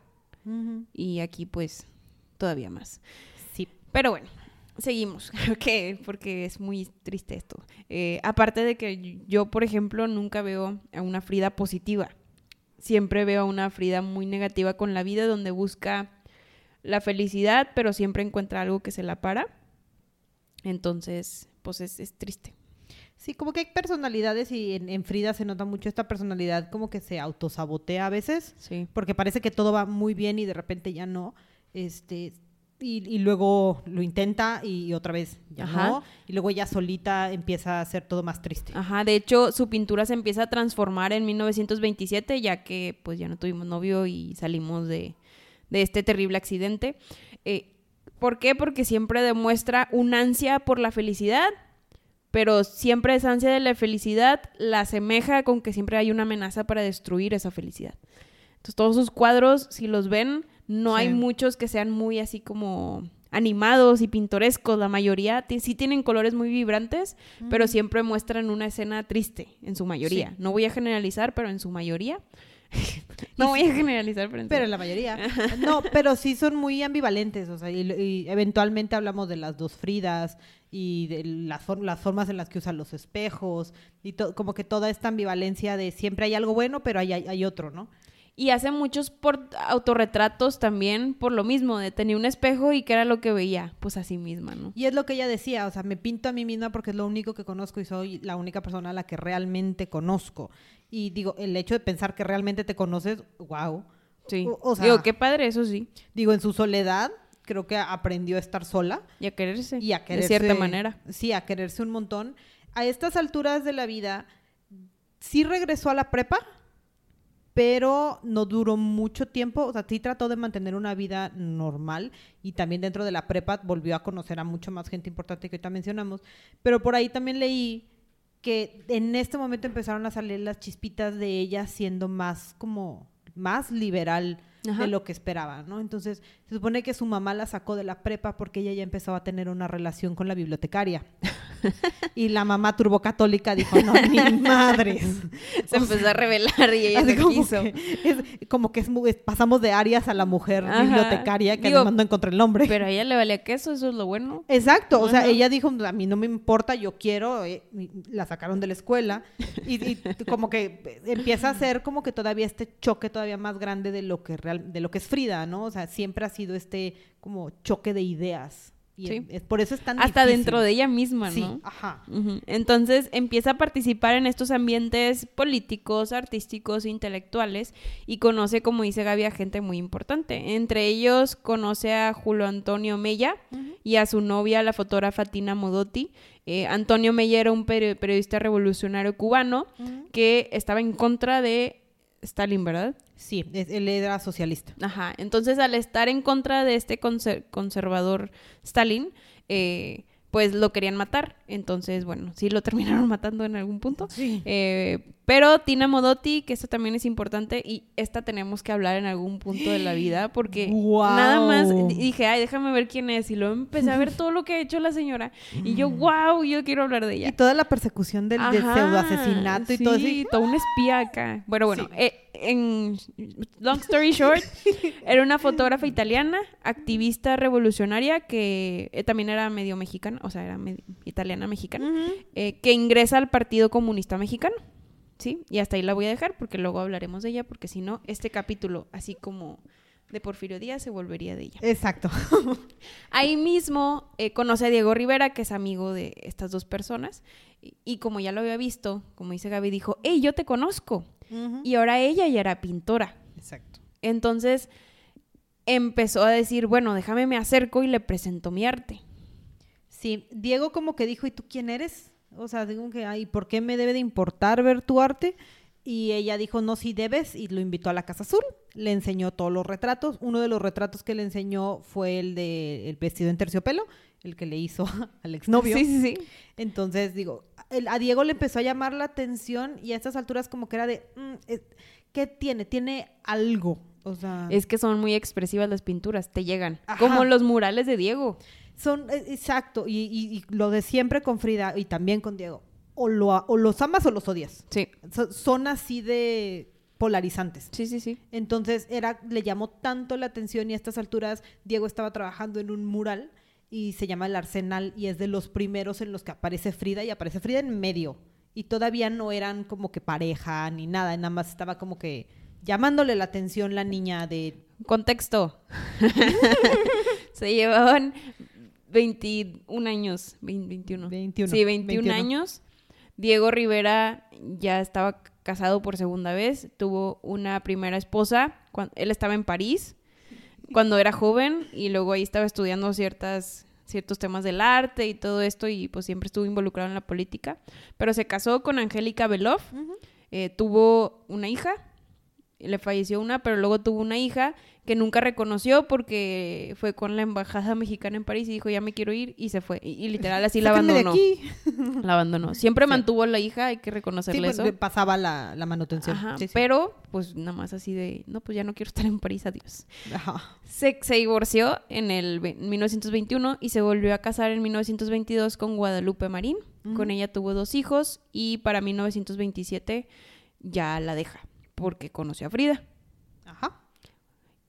y aquí pues todavía más. sí. Pero bueno, seguimos, [LAUGHS] que porque es muy triste esto. Eh, aparte de que yo, por ejemplo, nunca veo a una Frida positiva. Siempre veo a una Frida muy negativa con la vida, donde busca la felicidad, pero siempre encuentra algo que se la para. Entonces, pues es, es triste. Sí, como que hay personalidades y en, en Frida se nota mucho esta personalidad como que se autosabotea a veces, Sí. porque parece que todo va muy bien y de repente ya no. Este, y, y luego lo intenta y, otra vez ya Ajá. no. Y luego ella solita empieza a hacer todo más triste. Ajá, de hecho, su pintura se empieza a transformar en 1927, ya que pues ya no tuvimos novio y salimos de, de este terrible accidente. Eh, ¿Por qué? Porque siempre demuestra un ansia por la felicidad, pero siempre esa ansia de la felicidad la asemeja con que siempre hay una amenaza para destruir esa felicidad. Entonces, todos sus cuadros, si los ven, no hay muchos que sean muy así como animados y pintorescos. La mayoría sí tienen colores muy vibrantes, pero siempre muestran una escena triste, en su mayoría. Sí. No voy a generalizar, pero en su mayoría. [LAUGHS] no voy a generalizar, pero Pero la mayoría. [LAUGHS] No, pero sí son muy ambivalentes. O sea, y, y eventualmente hablamos de las dos Fridas y de las, for- las formas en las que usan los espejos. Y como que toda esta ambivalencia de siempre hay algo bueno, pero hay, hay, hay otro, ¿no? Y hace muchos por autorretratos también por lo mismo, de tenía un espejo y qué era lo que veía, pues a sí misma, ¿no? Y es lo que ella decía, o sea, me pinto a mí misma porque es lo único que conozco y soy la única persona a la que realmente conozco. Y digo, el hecho de pensar que realmente te conoces, wow. Sí. O- o sea- Digo, qué padre, eso sí. Digo, en su soledad, creo que aprendió a estar sola Y a quererse. y a quererse. De cierta manera. Sí, a quererse un montón. A estas alturas de la vida, sí regresó a la prepa, pero no duró mucho tiempo. O sea, sí trató de mantener una vida normal y también dentro de la prepa volvió a conocer a mucho más gente importante que ahorita mencionamos. Pero por ahí también leí que en este momento empezaron a salir las chispitas de ella siendo más como más liberal Ajá. de lo que esperaba, ¿no? Entonces, se supone que su mamá la sacó de la prepa porque ella ya empezó a tener una relación con la bibliotecaria. [LAUGHS] Y la mamá turbocatólica dijo, no, ni [LAUGHS] madres. Se empezó a revelar y ella no como quiso. que es, como que es muy- es- pasamos de Arias a la mujer Ajá. bibliotecaria que Digo, además no encontré el nombre. Pero a ella le valía queso, eso es lo bueno. Exacto, o sea, ella dijo, a mí no me importa, yo quiero, eh, la sacaron de la escuela y, y como que empieza a ser como que todavía este choque todavía más grande de lo que real, de lo que es Frida, ¿no? O sea, siempre ha sido este como choque de ideas y Sí. es- por eso es tan Hasta difícil. dentro de ella misma, Sí, ¿no? ajá. Ujú. Entonces empieza a participar en estos ambientes políticos, artísticos, intelectuales y conoce, como dice Gaby, a gente muy importante. Entre ellos conoce a Julio Antonio Mella y a su novia, la fotógrafa Tina Modotti. Eh, Antonio Mella era un peri- periodista revolucionario cubano que estaba en contra de Stalin, ¿verdad? Sí, él era socialista. Ajá, entonces al estar en contra de este conser- conservador Stalin, eh, pues lo querían matar. Entonces, bueno, sí lo [LAUGHS] terminaron matando en algún punto. Sí. Eh, pero Tina Modotti, que esta también es importante y esta tenemos que hablar en algún punto de la vida porque nada más dije, ay, déjame ver quién es y luego empecé a ver todo lo que ha hecho la señora y yo, wow, yo quiero hablar de ella. Y toda la persecución del, Ajá, pseudo asesinato y todo eso. sí, todo un espía acá. Bueno, bueno, Sí. eh, en long story short, [LAUGHS] era una fotógrafa italiana, activista revolucionaria que eh, también era medio mexicana, o sea, era medio italiana mexicana, eh, que ingresa al Partido Comunista Mexicano. ¿Sí? Y hasta ahí la voy a dejar porque luego hablaremos de ella, porque si no, este capítulo, así como de Porfirio Díaz, se volvería de ella. Exacto. [LAUGHS] Ahí mismo eh, conoce a Diego Rivera, que es amigo de estas dos personas. Y, y como ya lo había visto, como dice Gaby, dijo, hey, yo te conozco. Y ahora ella ya era pintora. Exacto. Entonces empezó a decir, bueno, déjame me acerco y le presento mi arte. Sí, Diego como que dijo, ¿y tú quién eres? O sea, digo que, ay, ¿por qué me debe de importar ver tu arte? Y ella dijo, no, sí debes, y lo invitó a la Casa Azul. Le enseñó todos los retratos. Uno de los retratos que le enseñó fue el de el vestido en terciopelo, el que le hizo [LAUGHS] al exnovio. Sí, sí, sí. Entonces, digo, el- a Diego le empezó a llamar la atención y a estas alturas como que era de, mm, es- ¿qué tiene? Tiene algo. O sea, Es que son muy expresivas las pinturas, te llegan. Ajá. Como los murales de Diego. Son, eh, exacto, y, y- y lo de siempre con Frida y también con Diego. O, lo, o los amas o los odias. Sí, So- son así de polarizantes. sí, sí, sí. Entonces era, le llamó tanto la atención y a estas alturas Diego estaba trabajando en un mural y se llama El Arsenal y es de los primeros en los que aparece Frida y aparece Frida en medio. Y todavía no eran como que pareja ni nada, nada más estaba como que llamándole la atención la niña de... Contexto. [LAUGHS] [LAUGHS] Se llevaban 21 años. 20 21. 21, Sí, 21, 21. años. Diego Rivera ya estaba casado por segunda vez. Tuvo una primera esposa. él estaba en París cuando era joven y luego ahí estaba estudiando ciertas ciertos temas del arte y todo esto y pues siempre estuvo involucrado en la política. Pero se casó con Angélica Belov, eh, tuvo una hija, le falleció una, pero luego tuvo una hija que nunca reconoció porque fue con la embajada mexicana en París y dijo ya me quiero ir y se fue. Y, y literal así la "Sáquenme de abandonó. aquí". [LAUGHS] La abandonó. Siempre Sí. mantuvo a la hija, hay que Sí, reconocerle pues, eso. le pasaba la, la manutención. Ajá, Sí, sí. Pero, pues nada más así de, no, pues ya no quiero estar en París, adiós. Ajá. Se, se divorció en el ve- 1921 y se volvió a casar en 1922 con Guadalupe Marín. Con ella tuvo dos hijos y para 1927 ya la deja porque conoció a Frida. Ajá.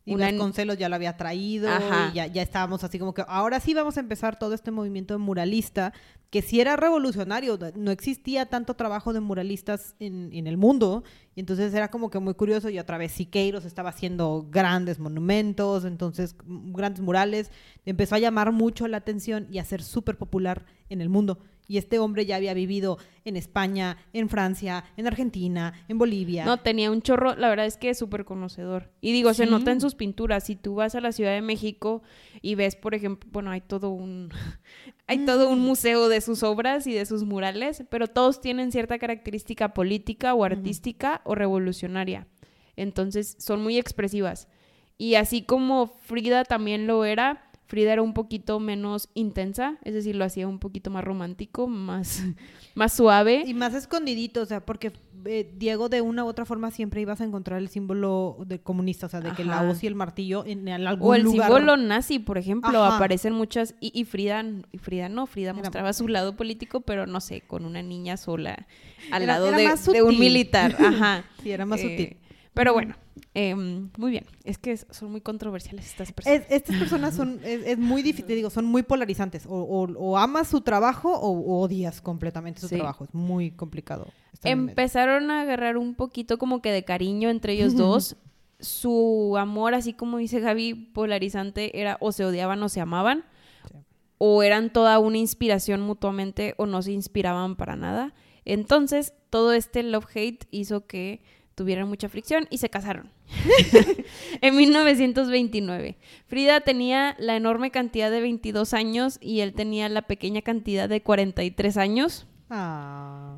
Y Una- Vasconcelos ya lo había traído Ajá. y ya, ya estábamos así como que ahora sí vamos a empezar todo este movimiento muralista que sí era revolucionario, no existía tanto trabajo de muralistas en, en el mundo y entonces era como que muy curioso y otra vez Siqueiros estaba haciendo grandes monumentos, entonces grandes murales, empezó a llamar mucho la atención y a ser súper popular en el mundo. Y este hombre ya había vivido en España, en Francia, en Argentina, en Bolivia. No, tenía un chorro, la verdad es que es súper conocedor. Y digo, se nota en sus pinturas. Si tú vas a la Ciudad de México y ves, por ejemplo, bueno, hay todo un [LAUGHS] hay todo un museo de sus obras y de sus murales, pero todos tienen cierta característica política o artística o revolucionaria. Entonces, son muy expresivas. Y así como Frida también lo era, Frida era un poquito menos intensa, es decir, lo hacía un poquito más romántico, más, [LAUGHS] más suave. Y más escondidito, o sea, porque eh, Diego de una u otra forma siempre ibas a encontrar el símbolo de comunista, o sea, de que la hoz y el martillo en, en algún O el lugar. símbolo nazi, por ejemplo, Ajá. aparecen muchas. Y, y Frida, y Frida no, Frida Era- mostraba su lado político, pero no sé, con una niña sola al Era- lado era de, un militar. Ajá. [LAUGHS] Sí, era más Eh, sutil. Pero bueno, eh, muy bien. Es que es- son muy controversiales estas personas. Es- estas personas son, [LAUGHS] es, es muy difícil, te digo, son muy polarizantes. O, o- o amas su trabajo o, o odias completamente su Sí. trabajo. Es muy complicado. Empezaron a agarrar un poquito como que de cariño entre ellos dos. Su amor, así como dice Gaby, polarizante, era o se odiaban o se amaban. Sí. O eran toda una inspiración mutuamente o no se inspiraban para nada. Entonces, todo este love-hate hizo que tuvieran mucha fricción y se casaron. [LAUGHS] en 1929. Frida tenía la enorme cantidad de 22 años y él tenía la pequeña cantidad de 43 años. Ah,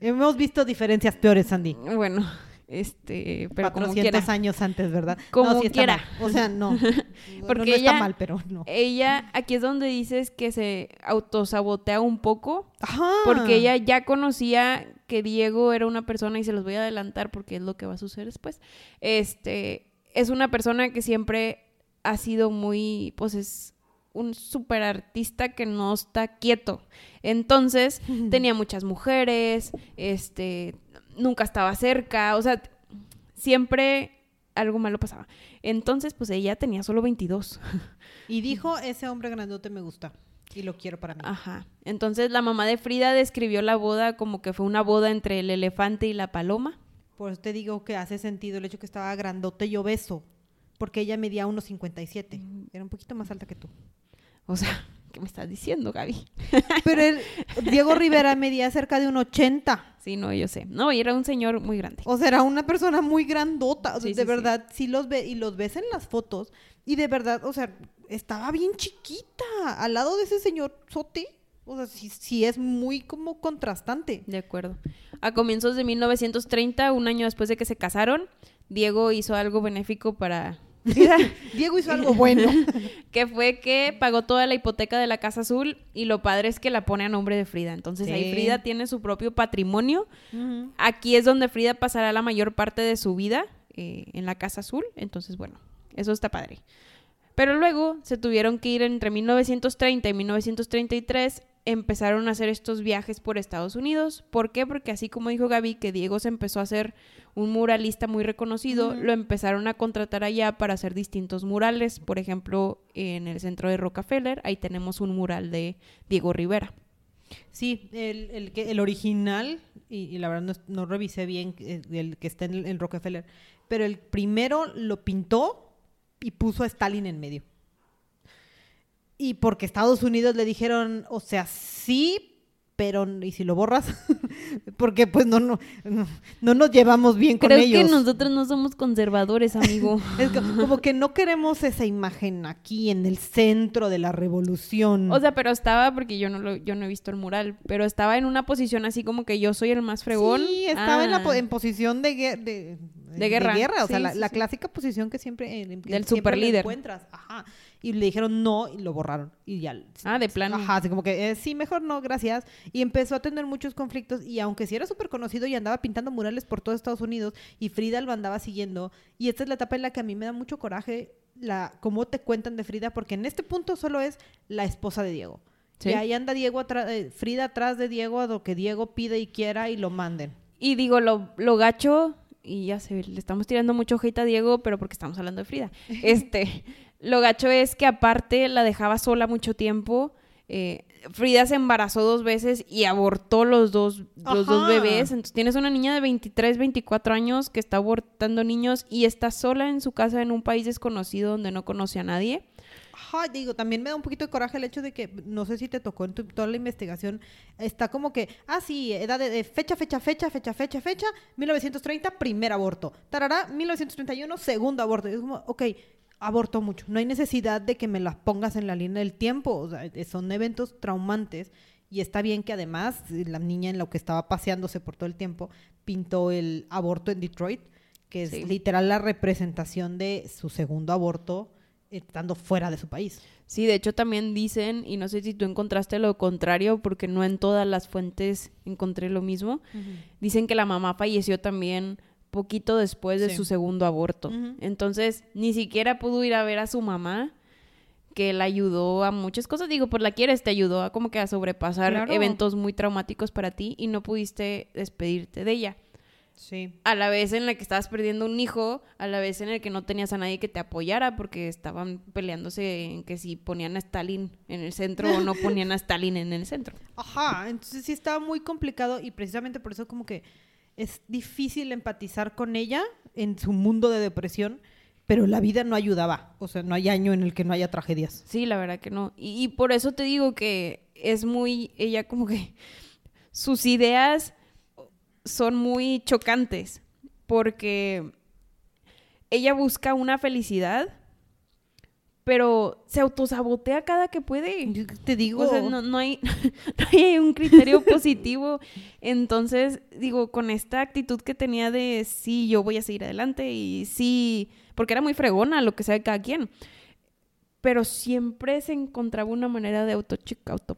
hemos visto diferencias peores, Sandy. Bueno, este, pero como 400 quiera. años antes, ¿verdad? Como no, sí está quiera. mal. O sea, no. [LAUGHS] Porque no está ella- mal, pero no. Ella, aquí es donde dices que se autosabotea un poco, Ajá. porque ella ya conocía que Diego era una persona, y se los voy a adelantar porque es lo que va a suceder después. Este, es una persona que siempre ha sido muy, pues es un super artista que no está quieto. Entonces, [LAUGHS] tenía muchas mujeres, este, nunca estaba cerca, o sea, siempre algo malo pasaba. Entonces, pues ella tenía solo 22. Y dijo, [LAUGHS] ese hombre grandote me gusta y lo quiero para mí. Ajá. Entonces, la mamá de Frida describió la boda como que fue una boda entre el elefante y la paloma. Por eso te digo que hace sentido el hecho que estaba grandote y obeso. Porque ella medía 1,57. Era un poquito más alta que tú. O sea, [LAUGHS] ¿qué me estás diciendo, Gaby? [LAUGHS] Pero Diego Rivera medía cerca de un 80. Sí, no, yo sé. No, y era un señor muy grande. O sea, era una persona muy grandota. O sea, Sí, de sí, verdad, sí. los ve y los ves en las fotos. Y de verdad, o sea, estaba bien chiquita al lado de ese señor Sote. O sea, sí, sí es muy como contrastante. De acuerdo. A comienzos de 1930, un año después de que se casaron, Diego hizo algo benéfico para [LAUGHS] Frida, Diego hizo algo bueno. [LAUGHS] que fue que pagó toda la hipoteca de la Casa Azul y lo padre es que la pone a nombre de Frida. Entonces ahí. Frida tiene su propio patrimonio. Aquí es donde Frida pasará la mayor parte de su vida eh, en la Casa Azul. Entonces, bueno, eso está padre. Pero luego se tuvieron que ir entre 1930 y 1933. Empezaron a hacer estos viajes por Estados Unidos. ¿Por qué? Porque así como dijo Gaby, que Diego se empezó a hacer un muralista muy reconocido, lo empezaron a contratar allá para hacer distintos murales. Por ejemplo, en el centro de Rockefeller, ahí tenemos un mural de Diego Rivera. Sí, el, el, que, el original, y, y la verdad no, no revisé bien eh, el que está en, el- en Rockefeller, pero el primero lo pintó y puso a Stalin en medio. Y porque Estados Unidos le dijeron, o sea, sí, pero ¿y si lo borras? [LAUGHS] porque pues no, no, no, no nos llevamos bien con Creo ellos. que nosotros no somos conservadores, amigo. [LAUGHS] Es co- como que no queremos esa imagen aquí en el centro de la revolución. O sea, pero estaba, porque yo no lo, yo no he visto el mural, pero estaba en una posición así como que yo soy el más fregón. Sí, estaba en, la Ah, en posición de, gue- de, De guerra. O sea, Sí, la, sí, la sí. clásica posición que siempre, en- que Del siempre superlíder. encuentras. Ajá. Y le dijeron no y lo borraron. Y ya. Ah, de plano. Ajá, así como que eh, sí, mejor no, gracias. Y empezó a tener muchos conflictos. Y aunque sí era súper conocido y andaba pintando murales por todo Estados Unidos, y Frida lo andaba siguiendo. Y esta es la etapa en la que a mí me da mucho coraje la cómo te cuentan de Frida, porque en este punto solo es la esposa de Diego. Y ahí anda Diego atrás, eh, Frida atrás de Diego a lo que Diego pide y quiera y lo manden. Y digo, lo, lo gacho, y ya sé, le estamos tirando mucho hate a Diego, pero porque estamos hablando de Frida. [LAUGHS] Este, lo gacho es que aparte la dejaba sola mucho tiempo. eh, Frida se embarazó dos veces y abortó los dos, los dos bebés. Entonces tienes una niña de 23, 24 años que está abortando niños y está sola en su casa en un país desconocido donde no conoce a nadie. Ajá, digo, también me da un poquito de coraje el hecho de que, no sé si te tocó en tu- toda la investigación, está como que, ah, sí, edad de, de fecha, fecha, fecha, fecha, fecha, fecha, 1930, primer aborto. Tarará, 1931, segundo aborto. Y es como, ok, abortó mucho. No hay necesidad de que me las pongas en la línea del tiempo. O sea, eh, son eventos traumantes. Y está bien que además eh, la niña en lo que estaba paseándose por todo el tiempo pintó el aborto en Detroit, que es Sí. literal la representación de su segundo aborto estando fuera de su país. Sí, de hecho también dicen, y no sé si tú encontraste lo contrario, porque no en todas las fuentes encontré lo mismo, dicen que la mamá falleció también poquito después de Sí. su segundo aborto. Entonces, ni siquiera pudo ir a ver a su mamá, que la ayudó a muchas cosas. Digo, por la quieres, te ayudó a como que a sobrepasar Claro. eventos muy traumáticos para ti y no pudiste despedirte de ella. Sí. A la vez en la que estabas perdiendo un hijo, a la vez en el que no tenías a nadie que te apoyara porque estaban peleándose en que si ponían a Stalin en el centro o no ponían a [LAUGHS] Stalin en el centro. Ajá, entonces sí estaba muy complicado y precisamente por eso como que es difícil empatizar con ella en su mundo de depresión, pero la vida no ayudaba. O sea, no hay año en el que no haya tragedias. Sí, la verdad que no. Y, y por eso te digo que es muy, ella como que sus ideas son muy chocantes porque ella busca una felicidad, pero se autosabotea cada que puede. Yo te digo, O sea, no, no hay, [LAUGHS] no hay un criterio [LAUGHS] positivo. Entonces, digo, con esta actitud que tenía de sí, yo voy a seguir adelante y sí, porque era muy fregona lo que sea de cada quien. Pero siempre se encontraba una manera de auto auto,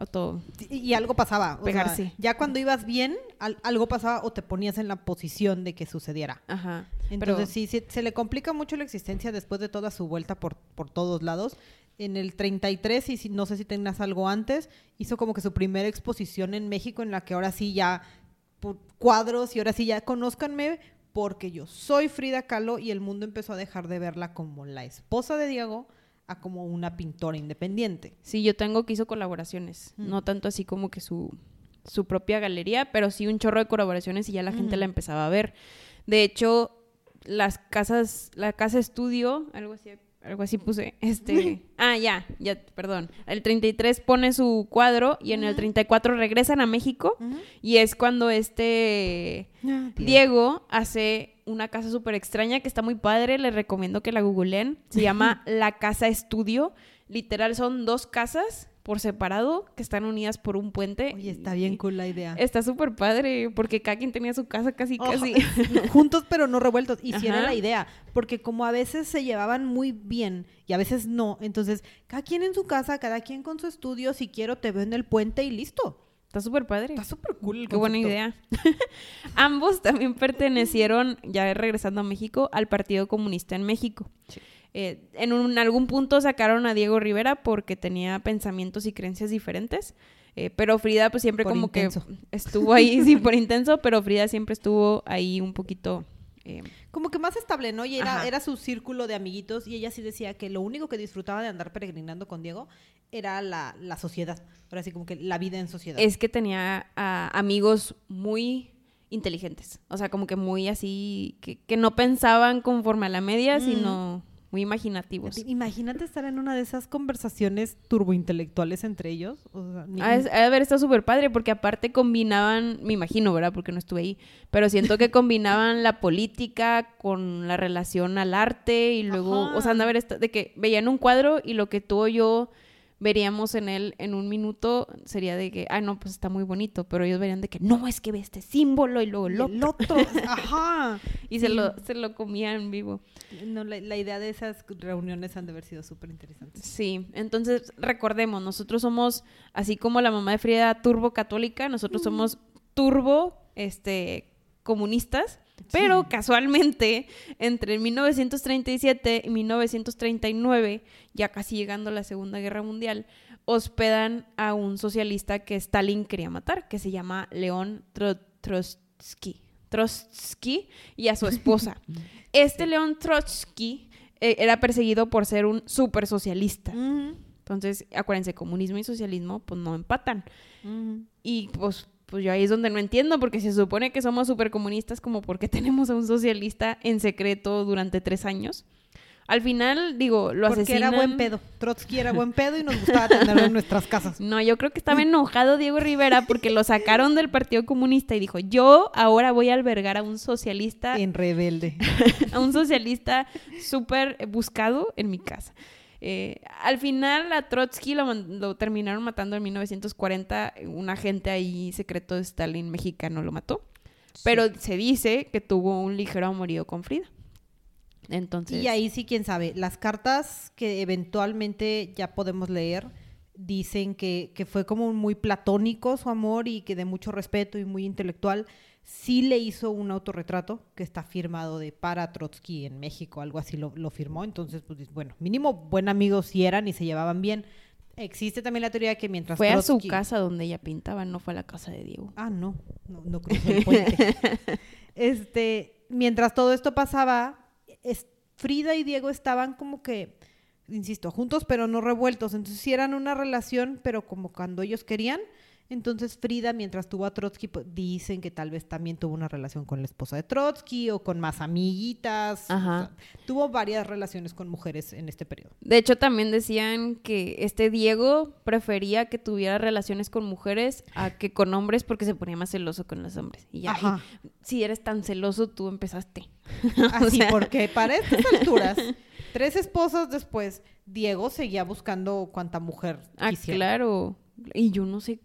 auto y, algo pasaba. O sea, ya cuando ibas bien, al- algo pasaba o te ponías en la posición de que sucediera. ajá. Entonces Pero- sí, se le complica mucho la existencia después de toda su vuelta por, por todos lados. En el 33, y si, no sé si tengas algo antes, hizo como que su primera exposición en México en la que ahora sí ya por cuadros y ahora sí ya conózcanme porque yo soy Frida Kahlo y el mundo empezó a dejar de verla como la esposa de Diego a como una pintora independiente. Sí, yo tengo que hizo colaboraciones, Mm. no tanto así como que su, su propia galería, pero sí un chorro de colaboraciones y ya la gente Ujú. la empezaba a ver. De hecho, las casas, la casa estudio, algo así, algo así puse, [LAUGHS] este, [LAUGHS] ah, ya, ya, perdón. El 33 pone su cuadro y en el Ujú. 34 regresan a México y es cuando este Diego hace una casa súper extraña que está muy padre. Les recomiendo que la googleen. Se [LAUGHS] llama La Casa Estudio. Literal, son dos casas por separado que están unidas por un puente. Oye, está bien cool la idea. Está súper padre porque cada quien tenía su casa casi, casi. [LAUGHS] juntos pero no revueltos. Y si era la idea, porque como a veces se llevaban muy bien y a veces no, entonces cada quien en su casa, cada quien con su estudio, si quiero te veo en el puente y listo. Está súper padre. Está súper cool el Qué buena idea. [LAUGHS] Ambos también pertenecieron, ya regresando a México, al Partido Comunista en México. Eh, en, un- en algún punto sacaron a Diego Rivera porque tenía pensamientos y creencias diferentes. eh, pero Frida, pues siempre Por como intenso. que estuvo ahí, sí, por intenso, pero Frida siempre estuvo ahí un poquito. eh, Como que más estable, ¿no? Y era, Ajá. era su círculo de amiguitos y ella sí decía que lo único que disfrutaba de andar peregrinando con Diego era la, la sociedad. Ahora sí, como que la vida en sociedad. es que tenía a amigos muy inteligentes. O sea, como que muy así, que, que no pensaban conforme a la media, Mm. sino muy imaginativos. Imagínate estar en una de esas conversaciones turbointelectuales entre ellos. O sea, ni- de ha de haber estado súper padre porque aparte combinaban, me imagino, ¿verdad? Porque no estuve ahí, pero siento que [LAUGHS] combinaban la política con la relación al arte y luego, Ajá. o sea, de haber esta- de que veían un cuadro y lo que tú o yo veríamos en él en un minuto sería de que, ay, no, pues está muy bonito, pero ellos verían de que, no, es que ve este símbolo y luego el otro. [LAUGHS] Ajá. y se, lo, se lo comían vivo. No, la, la idea de esas reuniones han de haber sido súper interesantes. Sí, entonces recordemos, nosotros somos, así como la mamá de Frida, turbo católica, nosotros somos turbo, este, comunistas, pero casualmente entre 1937 y 1939, ya casi llegando a la Segunda Guerra Mundial, hospedan a un socialista que Stalin quería matar, que se llama León Tro- Trotsky. Trotsky y a su esposa. [LAUGHS] Este León Trotsky eh, era perseguido por ser un súper socialista. Entonces, acuérdense, comunismo y socialismo pues no empatan. Y pues, pues yo ahí es donde no entiendo, porque se supone que somos súper comunistas, como porque [LAUGHS] tenemos a un socialista en secreto durante tres años. Al final, digo, lo Porque asesinan. era buen pedo. Trotsky era buen pedo y nos gustaba tenerlo en nuestras casas. [LAUGHS] No, yo creo que estaba enojado Diego Rivera porque lo sacaron del Partido Comunista y dijo, yo ahora voy a albergar a un socialista En rebelde. [LAUGHS] a un socialista súper buscado en mi casa. Eh, al final a Trotsky lo, terminaron matando en 1940, un agente ahí secreto de Stalin mexicano lo mató, pero se dice que tuvo un ligero amorío con Frida. Entonces, Y ahí sí, quién sabe. Las cartas que eventualmente ya podemos leer dicen que, que fue como muy platónico su amor y que de mucho respeto y muy intelectual. Sí le hizo un autorretrato que está firmado de para Trotsky en México, algo así lo, lo firmó. Entonces, pues bueno, mínimo buen amigo si eran y se llevaban bien. Existe también la teoría de que mientras fue a su casa donde ella pintaba, no fue a la casa de Diego. Ah, no, no, no cruzó el puente. [LAUGHS] este, mientras todo esto pasaba, es- Frida y Diego estaban como que, insisto, juntos pero no revueltos. Entonces sí eran una relación, pero como cuando ellos querían. Entonces Frida, mientras tuvo a Trotsky, pues, dicen que tal vez también tuvo una relación con la esposa de Trotsky o con más amiguitas. O Ajá. sea, tuvo varias relaciones con mujeres en este periodo. De hecho, también decían que este Diego prefería que tuviera relaciones con mujeres a que con hombres porque se ponía más celoso con los hombres. Y ya, Ajá. y si eres tan celoso, tú empezaste. [LAUGHS] Así, sea- porque para estas [LAUGHS] alturas, tres esposas después, Diego seguía buscando cuanta mujer Ah, quisiera. claro. Y yo no sé.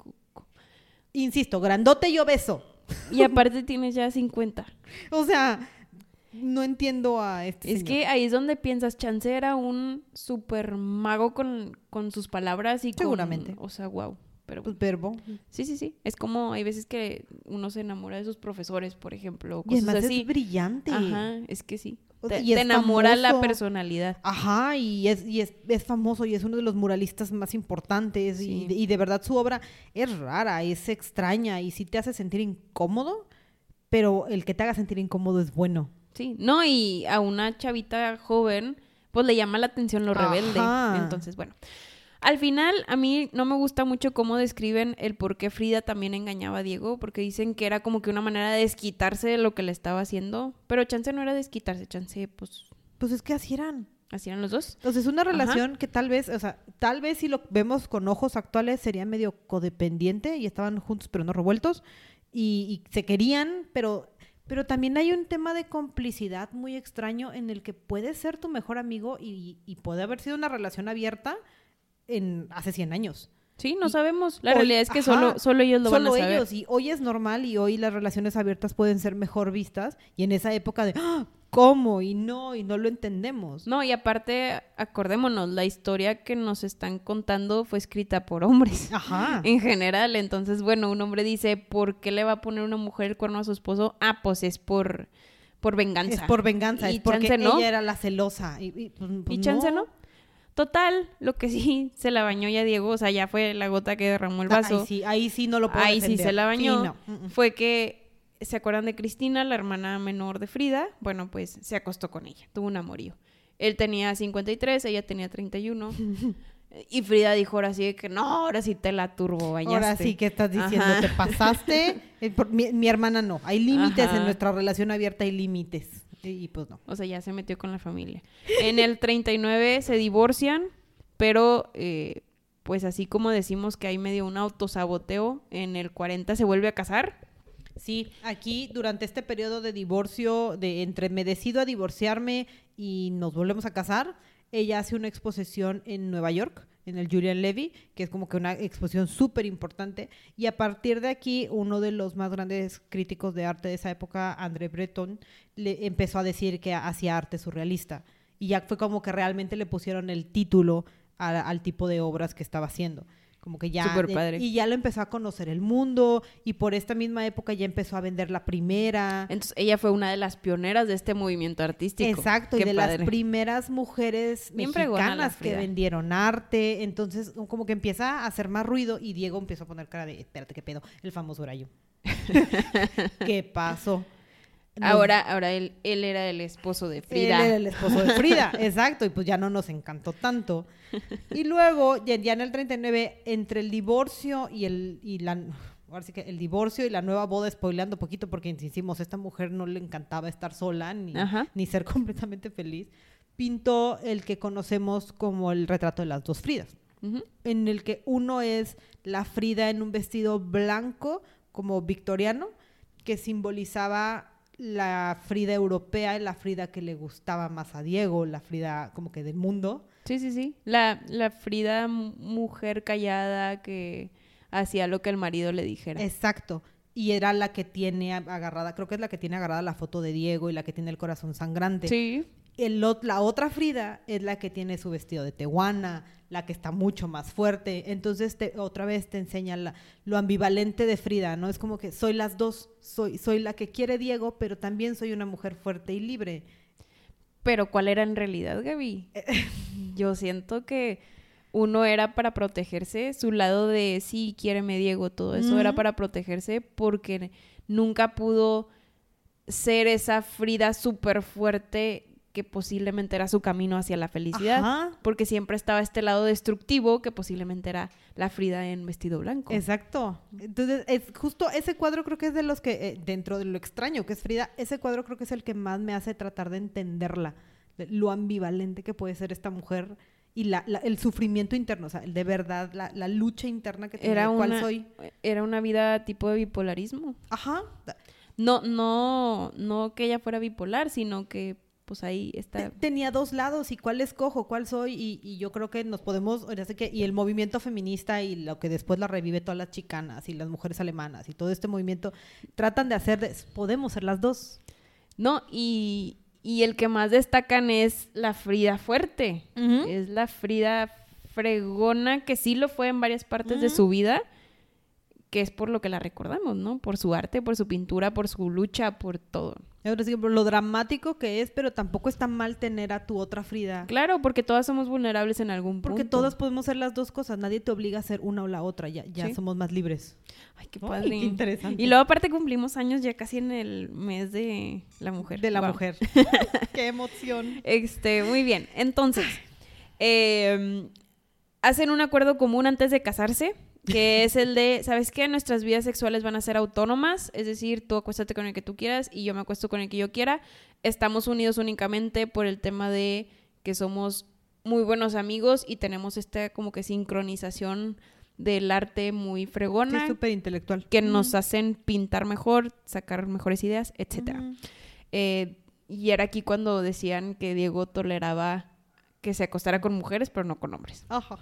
Insisto, grandote y obeso. Y aparte tienes ya 50. O sea, no entiendo a este Es señor. que ahí es donde piensas, Chance era un super mago con, con sus palabras y con... Seguramente. O sea, wow. Pero Pues verbo. sí, sí, sí. Es como hay veces que uno se enamora de sus profesores, por ejemplo, o Y cosas además así. es brillante. Ajá, es que sí. O Te, y enamora la personalidad. Ajá, y, es, y es, es famoso y es uno de los muralistas más importantes y, Sí. y de verdad su obra es rara, es extraña y sí te hace sentir incómodo, pero el que te haga sentir incómodo es bueno. Sí, no, y a una chavita joven, pues le llama la atención lo rebelde. Ajá. Entonces, bueno. Al final, a mí no me gusta mucho cómo describen el por qué Frida también engañaba a Diego, porque dicen que era como que una manera de desquitarse de lo que le estaba haciendo. Pero chance no era desquitarse, chance, pues, Pues es que así eran. así eran los dos. Entonces, es una relación que tal vez, o sea, tal vez si lo vemos con ojos actuales sería medio codependiente y estaban juntos pero no revueltos y, y se querían, pero, pero también hay un tema de complicidad muy extraño en el que puede ser tu mejor amigo y, y puede haber sido una relación abierta en hace 100 años. Sí, no Y sabemos. La hoy- realidad es que ajá, solo, solo ellos lo Solo van a saber. ellos, y hoy es normal y hoy las relaciones abiertas pueden ser mejor vistas y en esa época de "Ah, ¿cómo? y no, y no lo entendemos. No, y aparte, acordémonos, la historia que nos están contando fue escrita por hombres. [LAUGHS] Ajá. En general, entonces, bueno, un hombre dice, ¿por qué le va a poner una mujer el cuerno a su esposo? Ah, pues es por, por venganza. Es por venganza, Y es porque chance no. ella era la celosa. Y, y, pues, pues, Y chance no. Total, lo que sí [LAUGHS] se la bañó ya Diego, o sea, ya fue la gota que derramó el vaso. Ahí sí, ahí sí no lo puedo Ahí sí se la bañó. Sí, no. Mm, mm. Fue que, ¿se acuerdan de Cristina, la hermana menor de Frida? Bueno, pues se acostó con ella, tuvo un amorío. Él tenía 53, ella tenía 31. [LAUGHS] y Frida dijo ahora sí de que no, ahora sí te la turbo bañaste. Ahora sí que estás diciendo, Ajá. te pasaste. [LAUGHS] Eh, mi, mi hermana no. Hay límites en nuestra relación abierta, hay límites. Y, y pues no. O sea, ya se metió con la familia. En el 39 se divorcian, pero eh, pues así como decimos que hay medio un autosaboteo, en el 40 se vuelve a casar. Sí, aquí durante este periodo de divorcio, de entre me decido a divorciarme y nos volvemos a casar, ella hace una exposición en Nueva York, en el Julian Levy, que es como que una exposición súper importante. Y a partir de aquí, uno de los más grandes críticos de arte de esa época, André Breton, le empezó a decir que hacía arte surrealista. Y ya fue como que realmente le pusieron el título al tipo de obras que estaba haciendo. Como que ya. Súper padre. Y ya lo empezó a conocer el mundo. Y por esta misma época ya empezó a vender la primera. Entonces ella fue una de las pioneras de este movimiento artístico. Exacto, y de las primeras mujeres Bien mexicanas que vendieron arte. Entonces, como que empieza a hacer más ruido y Diego empezó a poner cara de, espérate, ¿qué pedo? El famoso horario. [LAUGHS] ¿Qué pasó? Nos- Ahora, ahora él, él era el esposo de Él Frida. era el esposo de Frida, [LAUGHS] exacto, y pues ya no nos encantó tanto. Y luego, ya, en el 39, entre el divorcio y el y la ahora sí que el divorcio y la nueva boda, spoileando poquito porque insistimos, esta mujer no le encantaba estar sola ni, ni ser [LAUGHS] completamente feliz, pintó el que conocemos como el retrato de las dos Fridas en el que uno es la Frida en un vestido blanco como victoriano que simbolizaba la Frida europea y la Frida que le gustaba más a Diego, la Frida como que del mundo. Sí, sí, sí. La, la Frida mu- mujer callada que hacía lo que el marido le dijera. Exacto. Y era la que tiene agarrada, creo que es la que tiene agarrada la foto de Diego y la que tiene el corazón sangrante. Sí. El, la otra Frida es la que tiene su vestido de tehuana, la que está mucho más fuerte. Entonces, te- otra vez te enseña la- lo ambivalente de Frida, ¿no? Es como que soy las dos, soy, soy la que quiere Diego, pero también soy una mujer fuerte y libre. Pero ¿cuál era en realidad, Gaby? [LAUGHS] Yo siento que uno era para protegerse, su lado de sí, quiéreme Diego, todo eso era para protegerse porque nunca pudo ser esa Frida súper fuerte que posiblemente era su camino hacia la felicidad. Ajá. Porque siempre estaba este lado destructivo que posiblemente era la Frida en vestido blanco. Exacto. Entonces, es justo ese cuadro creo que es de los que, eh, dentro de lo extraño que es Frida, ese cuadro creo que es el que más me hace tratar de entenderla, de lo ambivalente que puede ser esta mujer y la, la- el sufrimiento interno, o sea, el de verdad, la, la lucha interna que tiene, Era cuál una, soy. era una vida tipo de bipolarismo. Ajá. No, no, no que ella fuera bipolar, sino que pues ahí está. Te- Tenía dos lados y cuál escojo, cuál soy y, y yo creo que nos podemos, que, y el movimiento feminista y lo que después la revive todas las chicanas y las mujeres alemanas y todo este movimiento tratan de hacer, de- podemos ser las dos. No, y, y el que más destacan es la Frida fuerte. Es la Frida fregona, que sí lo fue en varias partes de su vida, que es por lo que la recordamos, ¿no? Por su arte, por su pintura, por su lucha, por todo. Por lo dramático que es, pero tampoco está mal tener a tu otra Frida. Claro, porque todas somos vulnerables en algún punto. Porque todas podemos ser las dos cosas, nadie te obliga a ser una o la otra, ya, ya Sí. somos más libres. Ay, qué Ay, padre. qué interesante. Y luego aparte cumplimos años ya casi en el mes de la mujer. De la mujer. [LAUGHS] qué emoción. Este, muy bien. Entonces, eh, hacen un acuerdo común antes de casarse, que es el de, ¿sabes qué? Nuestras vidas sexuales van a ser autónomas, es decir, tú acuéstate con el que tú quieras y yo me acuesto con el que yo quiera. Estamos unidos únicamente por el tema de que somos muy buenos amigos y tenemos esta como que sincronización del arte muy fregona súper intelectual. que nos hacen pintar mejor, sacar mejores ideas, etcétera. Ujú. Eh, y era aquí cuando decían que Diego toleraba que se acostara con mujeres, pero no con hombres. Ajá.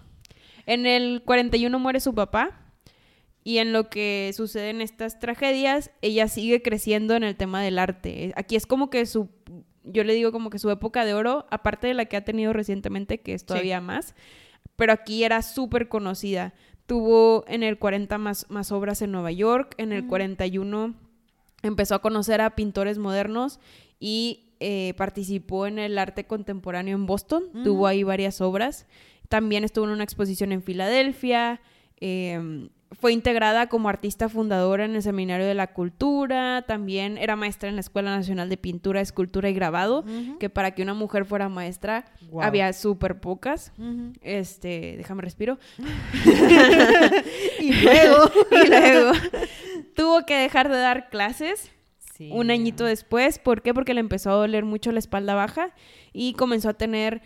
En el 41 muere su papá. Y en lo que suceden estas tragedias, ella sigue creciendo en el tema del arte. Aquí es como que su, yo le digo como que su época de oro, aparte de la que ha tenido recientemente, que es todavía más, pero aquí era súper conocida. Tuvo en el 40 más, más obras en Nueva York, en el 41 empezó a conocer a pintores modernos y eh, participó en el arte contemporáneo en Boston, tuvo ahí varias obras. También estuvo en una exposición en Filadelfia, eh, fue integrada como artista fundadora en el Seminario de la Cultura, también era maestra en la Escuela Nacional de Pintura, Escultura y Grabado, que para que una mujer fuera maestra había súper pocas. Este, déjame respiro. [LAUGHS] Y luego. [LAUGHS] y luego tuvo que dejar de dar clases Sí. un añito después. ¿Por qué? Porque le empezó a doler mucho la espalda baja y comenzó a tener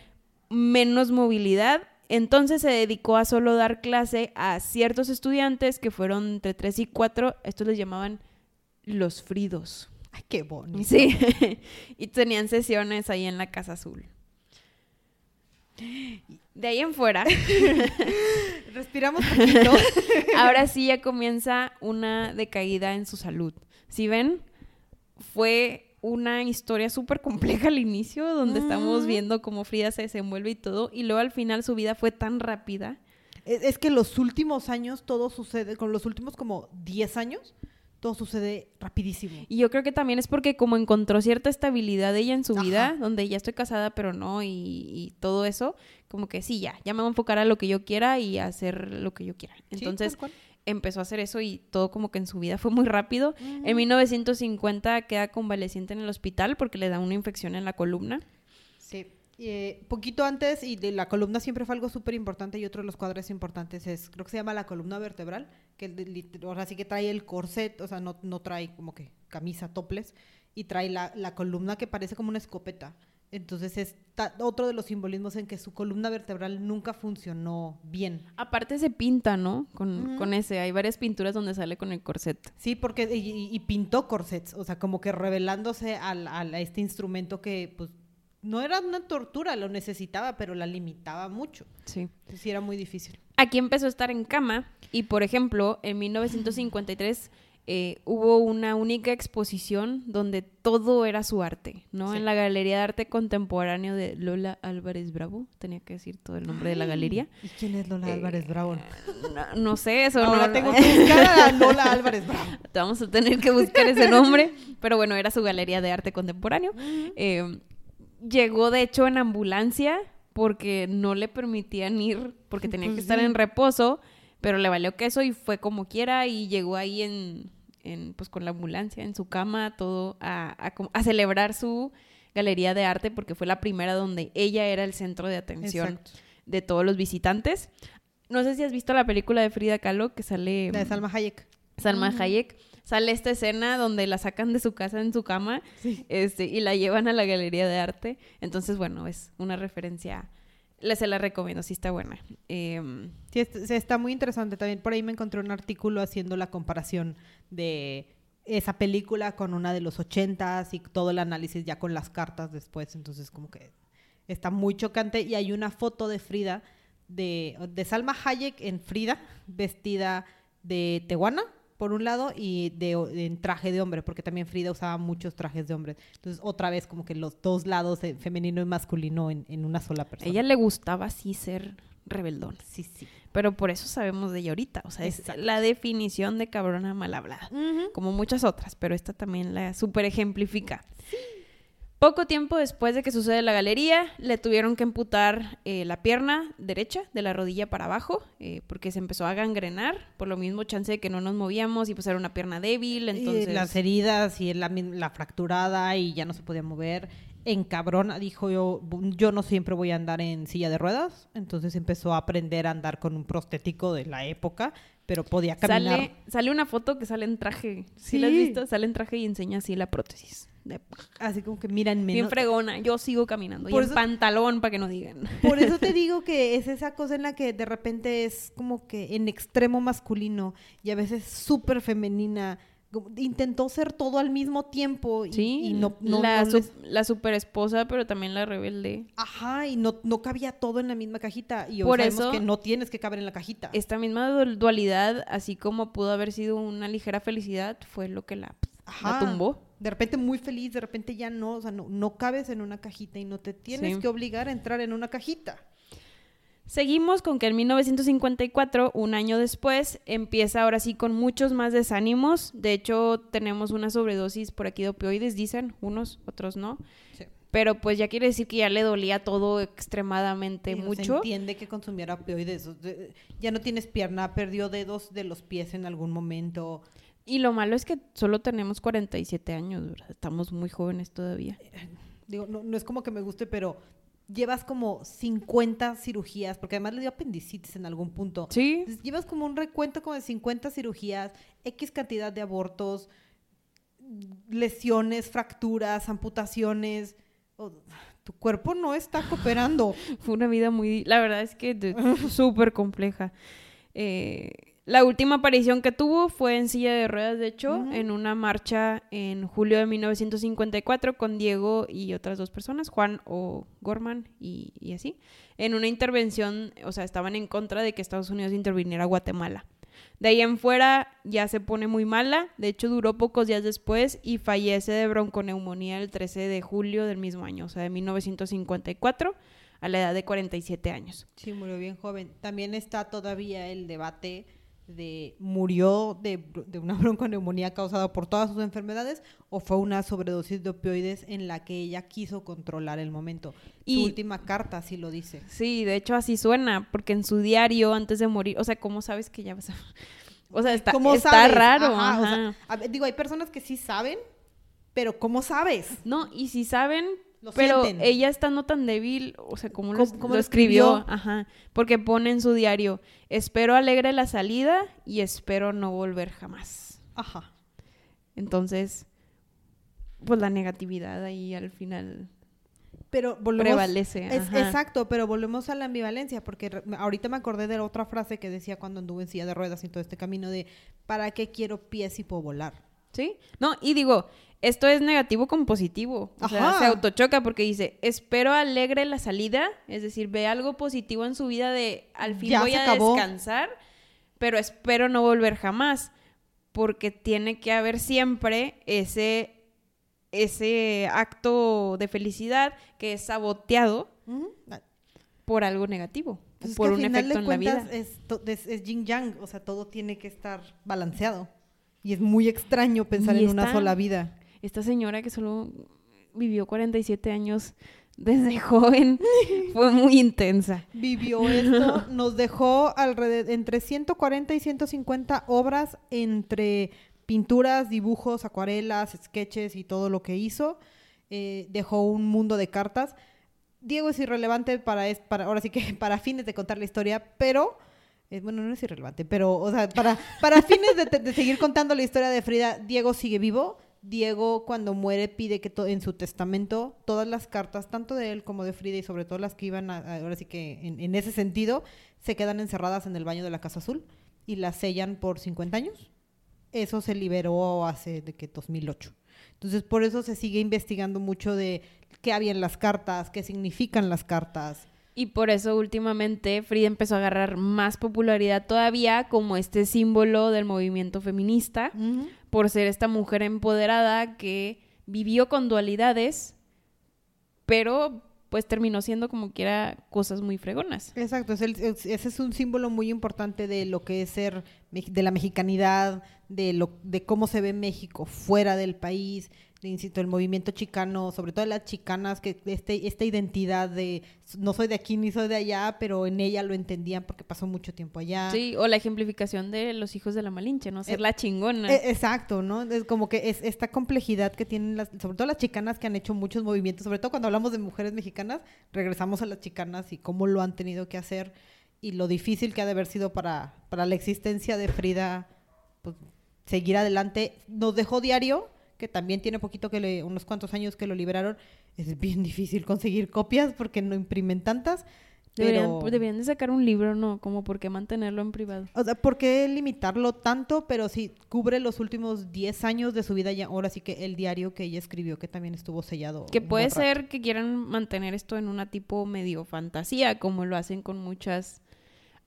menos movilidad. Entonces se dedicó a solo dar clase a ciertos estudiantes que fueron entre 3 y 4. Estos les llamaban los fridos. Ay, qué bonito. Sí. [LAUGHS] y tenían sesiones ahí en la Casa Azul. De ahí en fuera, [LAUGHS] Respiramos poquito. [LAUGHS] ahora sí ya comienza una decaída en su salud. Si ven, fue una historia súper compleja al inicio, donde estamos Mm. viendo cómo Frida se desenvuelve y todo, y luego al final su vida fue tan rápida. Es, es que los últimos años todo sucede, con los últimos como 10 años, todo sucede rapidísimo. Y yo creo que también es porque como encontró cierta estabilidad ella en su Ajá. vida, donde ya estoy casada pero no, y, y todo eso, como que sí, ya, ya me voy a enfocar a lo que yo quiera y a hacer lo que yo quiera. Entonces. Empezó a hacer eso y todo como que en su vida fue muy rápido. En 1950 queda convaleciente en el hospital porque le da una infección en la columna. Sí. Eh, poquito antes, y de la columna siempre fue algo súper importante, y otro de los cuadros importantes es, creo que se llama la columna vertebral, que ahora sí que trae el corset, o sea, no, no trae como que camisa, toples, y trae la, la columna que parece como una escopeta. Entonces es otro de los simbolismos en que su columna vertebral nunca funcionó bien. Aparte se pinta, ¿no? Con, con ese. Hay varias pinturas donde sale con el corset. Sí, porque y, pintó corsets, o sea, como que revelándose al, al- a este instrumento que pues no era una tortura, lo necesitaba, pero la limitaba mucho. Sí. Entonces, sí era muy difícil. Aquí empezó a estar en cama y, por ejemplo, en [GASPS] 1953 eh, hubo una única exposición donde todo era su arte, ¿no? Sí. En la Galería de Arte Contemporáneo de Lola Álvarez Bravo, tenía que decir todo el nombre de la galería. ¿Y quién es Lola Eh, Álvarez Bravo? No, no sé, eso Ahora no- tengo que buscar a Lola Álvarez Bravo. [LAUGHS] Te vamos a tener que buscar ese nombre, pero bueno, era su Galería de Arte Contemporáneo. Eh, llegó de hecho en ambulancia porque no le permitían ir porque tenía que Pues estar sí. en reposo, pero le valió queso y fue como quiera y llegó ahí en, en, pues con la ambulancia en su cama todo a, a celebrar su galería de arte porque fue la primera donde ella era el centro de atención Exacto. de todos los visitantes. No sé si has visto la película de Frida Kahlo que sale La de Salma Hayek. Salma Ujú. Hayek. Sale esta escena donde la sacan de su casa en su cama este, y la llevan a la galería de arte. Entonces, bueno, es una referencia. Le, se la recomiendo, sí está buena. Est- sí, está muy interesante. También por ahí me encontré un artículo haciendo la comparación de esa película con una de los ochentas y todo el análisis ya con las cartas después. Entonces, como que está muy chocante. Y hay una foto de Frida, de, de Salma Hayek en Frida, vestida de tehuana, por un lado, y de, en traje de hombre, porque también Frida usaba muchos trajes de hombre. Entonces, otra vez, como que los dos lados, eh, femenino y masculino, en, en una sola persona. ella le gustaba así ser rebeldón. Sí, sí. Pero por eso sabemos de ella ahorita. O sea, es Exacto. la definición de cabrona mal hablada. como muchas otras, pero esta también la super ejemplifica. Poco tiempo después de que sucede la galería, le tuvieron que amputar eh, la pierna derecha de la rodilla para abajo, eh, porque se empezó a gangrenar, por lo mismo chance de que no nos movíamos y pues era una pierna débil, entonces... Y las heridas y la, fracturada y ya no se podía mover. En cabrona, dijo yo, "Bu- yo no siempre voy a andar en silla de ruedas. Entonces empezó a aprender a andar con un prostético de la época, pero podía caminar. Sale, sale una foto que sale en traje. ¿Sí, la has visto? Sale en traje y enseña así la prótesis. De- Así como que mírenme. Bien ¿no? fregona. Yo sigo caminando. Por y en eso- pantalón para que no digan. Por eso te [LAUGHS] digo que es esa cosa en la que de repente es como que en extremo masculino y a veces súper femenina. Intentó ser todo al mismo tiempo y, Sí, y no, no, la, no les- la super esposa, pero también la rebelde. Ajá, y no, no cabía todo en la misma cajita. Y hoy Por sabemos eso- que no tienes que caber en la cajita. Esta misma du- dualidad, así como pudo haber sido una ligera felicidad, fue lo que la, tumbó. De repente muy feliz, de repente ya no, o sea, no, no cabes en una cajita y no te tienes Sí. que obligar a entrar en una cajita. Seguimos con que en 1954, un año después, empieza ahora sí con muchos más desánimos. De hecho, tenemos una sobredosis por aquí de opioides, dicen, unos, otros no. Sí. Pero pues ya quiere decir que ya le dolía todo extremadamente no Se mucho. entiende que consumiera opioides. Ya no tienes pierna, perdió dedos de los pies en algún momento. Y lo malo es que solo tenemos 47 años, ¿verdad? Estamos muy jóvenes todavía. Digo, no, no es como que me guste, pero llevas como 50 cirugías, porque además le dio apendicitis en algún punto. Sí, Entonces, llevas como un recuento como de 50 cirugías, X cantidad de abortos, lesiones, fracturas, amputaciones. Tu cuerpo no está cooperando. [LAUGHS] Fue una vida muy, la verdad es que súper compleja. Eh, la última aparición que tuvo fue en silla de ruedas, de hecho, en una marcha en julio de 1954 con Diego y otras dos personas, Juan o Gorman y, y así, en una intervención, o sea, estaban en contra de que Estados Unidos interviniera a Guatemala. De ahí en fuera ya se pone muy mala, de hecho duró pocos días después y fallece de bronconeumonía el 13 de julio del mismo año, o sea, de 1954 a la edad de 47 años. Sí, murió bien joven. También está todavía el debate de murió de, de una [LAUGHS] bronconeumonía causada por todas sus enfermedades o fue una sobredosis de opioides en la que ella quiso controlar el momento. Y- Su última carta sí lo dice. Sí, de hecho así suena, porque en su diario antes de morir, o sea, ¿cómo sabes que ya vas a... [LAUGHS] O sea, está, ¿Cómo está sabes? raro. Ajá, o ajá. sea, a ver, digo, hay personas que sí saben, pero ¿cómo sabes? No, y si saben, Lo pero sienten. ella estando tan débil, o sea, ¿cómo, lo, ¿Cómo- cómo lo lo escribió? Ajá, porque pone en su diario, espero alegre la salida y espero no volver jamás. Ajá. Entonces, pues la negatividad ahí al final Pero volvemos, prevalece. Es- exacto, pero volvemos a la ambivalencia, porque re- ahorita me acordé de la otra frase que decía cuando anduve en silla de ruedas y todo este camino de ¿para qué quiero pies si puedo volar? ¿Sí? No, y digo, esto es negativo con positivo. O sea, se autochoca porque dice, espero alegre la salida, es decir, ve algo positivo en su vida de al fin Ya voy a acabó. descansar, pero espero no volver jamás. porque tiene que haber siempre ese, ese acto de felicidad que es saboteado por algo negativo, pues es por un efecto de en la vida. Es, es, es yin yang, o sea, todo tiene que estar balanceado. Y es muy extraño pensar Y en una está- sola vida. Esta señora que solo vivió 47 años desde [LAUGHS] joven fue muy intensa. Vivió esto, [LAUGHS] nos dejó alrededor, entre 140 y 150 obras entre pinturas, dibujos, acuarelas, sketches y todo lo que hizo. Eh, dejó un mundo de cartas. Diego es irrelevante para, es- para ahora sí que [LAUGHS] para fines de contar la historia, pero eh, bueno, no es irrelevante, pero o sea, para, para fines de, seguir contando la historia de Frida, Diego sigue vivo. Diego cuando muere pide que en su testamento todas las cartas, tanto de él como de Frida y sobre todo las que iban a, a- ahora sí que en, en ese sentido, se quedan encerradas en el baño de la Casa Azul y las sellan por 50 años. Eso se liberó hace de que 2008. Entonces, por eso se sigue investigando mucho de qué había en las cartas, qué significan las cartas. Y por eso últimamente Frida empezó a agarrar más popularidad todavía como este símbolo del movimiento feminista, por ser esta mujer empoderada que vivió con dualidades, pero pues terminó siendo como quiera cosas muy fregonas. Exacto, es el- es- ese es un símbolo muy importante de lo que es ser, de la mexicanidad, de, lo, de cómo se ve México fuera del país, insisto, el movimiento chicano, sobre todo las chicanas, que este, esta identidad de no soy de aquí ni soy de allá, pero en ella lo entendían porque pasó mucho tiempo allá. Sí, o la ejemplificación de los hijos de la Malinche, ¿no? Ser Eh, la chingona. Eh, exacto, ¿no? Es como que es esta complejidad que tienen las, sobre todo las chicanas que han hecho muchos movimientos, sobre todo cuando hablamos de mujeres mexicanas, regresamos a las chicanas y cómo lo han tenido que hacer y lo difícil que ha de haber sido para, para la existencia de Frida, pues, seguir adelante. Nos dejó diario, que también tiene poquito que le, unos cuantos años que lo liberaron. Es bien difícil conseguir copias porque no imprimen tantas. deberían, pues, deberían de sacar un libro, ¿no? Como por qué mantenerlo en privado. O sea, ¿por qué limitarlo tanto? Pero sí, cubre los últimos 10 años de su vida ya. Ahora sí que el diario que ella escribió, que también estuvo sellado. Que puede ser que quieran mantener esto en una tipo medio fantasía, como lo hacen con muchas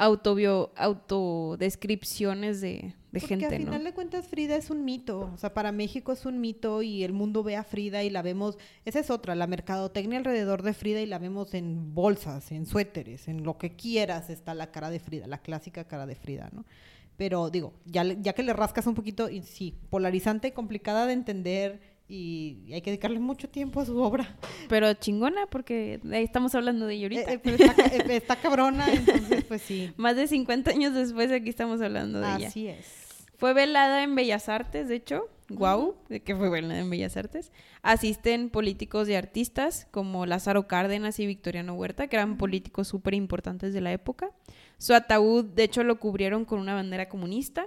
autobio, autodescripciones de, de Porque gente, al ¿no? final de cuentas Frida es un mito, o sea, para México es un mito y el mundo ve a Frida y la vemos, esa es otra, la mercadotecnia alrededor de Frida y la vemos en bolsas, en suéteres, en lo que quieras está la cara de Frida, la clásica cara de Frida, ¿no? Pero digo, ya, ya que le rascas un poquito, y sí, polarizante, complicada de entender y hay que dedicarle mucho tiempo a su obra. Pero chingona, porque ahí estamos hablando de ella ahorita. Eh, eh, pero está, ca- eh, está cabrona, [LAUGHS] entonces pues sí. Más de 50 años después aquí estamos hablando de ella. Así es. Fue velada en Bellas Artes, de hecho. Guau, de que fue velada en Bellas Artes. Asisten políticos y artistas como Lázaro Cárdenas y Victoriano Huerta, que eran políticos súper importantes de la época. Su ataúd, de hecho, lo cubrieron con una bandera comunista,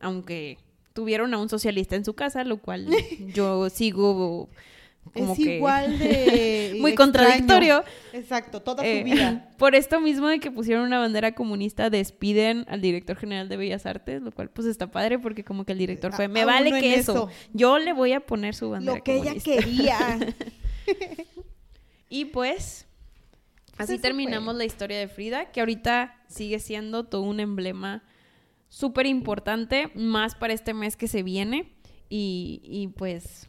aunque tuvieron a un socialista en su casa, lo cual [LAUGHS] yo sigo como es que igual de [LAUGHS] muy extraño. contradictorio. Exacto, toda Eh, su vida. [LAUGHS] Por esto mismo de que pusieron una bandera comunista, despiden al director general de Bellas Artes, lo cual pues está padre porque como que el director fue, me a vale que eso, eso. yo le voy a poner su bandera Lo que ella comunista". quería. Y pues así eso terminamos fue. la historia de Frida, que ahorita sigue siendo todo un emblema súper importante, más para este mes que se viene. Y, y, pues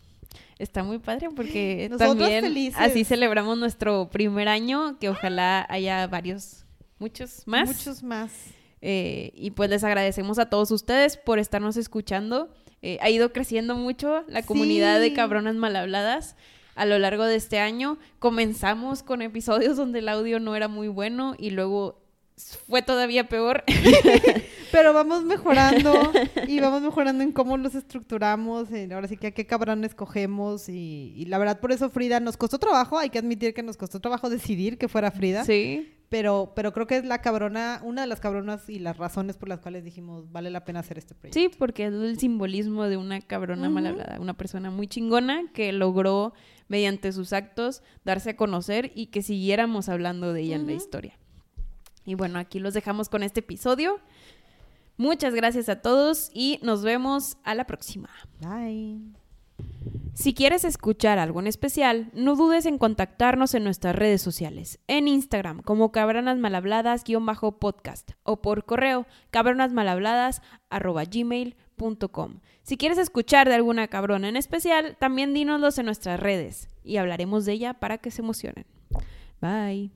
está muy padre porque [GASPS] Nosotros también felices. así celebramos nuestro primer año, que ojalá haya varios, muchos más. Muchos más. Eh, y pues les agradecemos a todos ustedes por estarnos escuchando. Eh, ha ido creciendo mucho la comunidad de cabronas mal habladas a lo largo de este año. Comenzamos con episodios donde el audio no era muy bueno y luego fue todavía peor. [LAUGHS] Pero vamos mejorando y vamos mejorando en cómo los estructuramos, en ahora sí que a qué cabrón escogemos y, y la verdad por eso Frida nos costó trabajo, hay que admitir que nos costó trabajo decidir que fuera Frida, sí. pero, pero creo que es la cabrona, una de las cabronas y las razones por las cuales dijimos vale la pena hacer este proyecto. Sí, porque es el simbolismo de una cabrona mal Ujú. hablada, una persona muy chingona que logró mediante sus actos darse a conocer y que siguiéramos hablando de ella en la historia. Y bueno, aquí los dejamos con este episodio. Muchas gracias a todos y nos vemos a la próxima. Bye. Si quieres escuchar algo en especial, no dudes en contactarnos en nuestras redes sociales, en Instagram como cabronasmalhabladas-podcast o por correo cabronasmalhabladas@gmail.com. gmail.com. Si quieres escuchar de alguna cabrona en especial, también dínoslos en nuestras redes y hablaremos de ella para que se emocionen. Bye.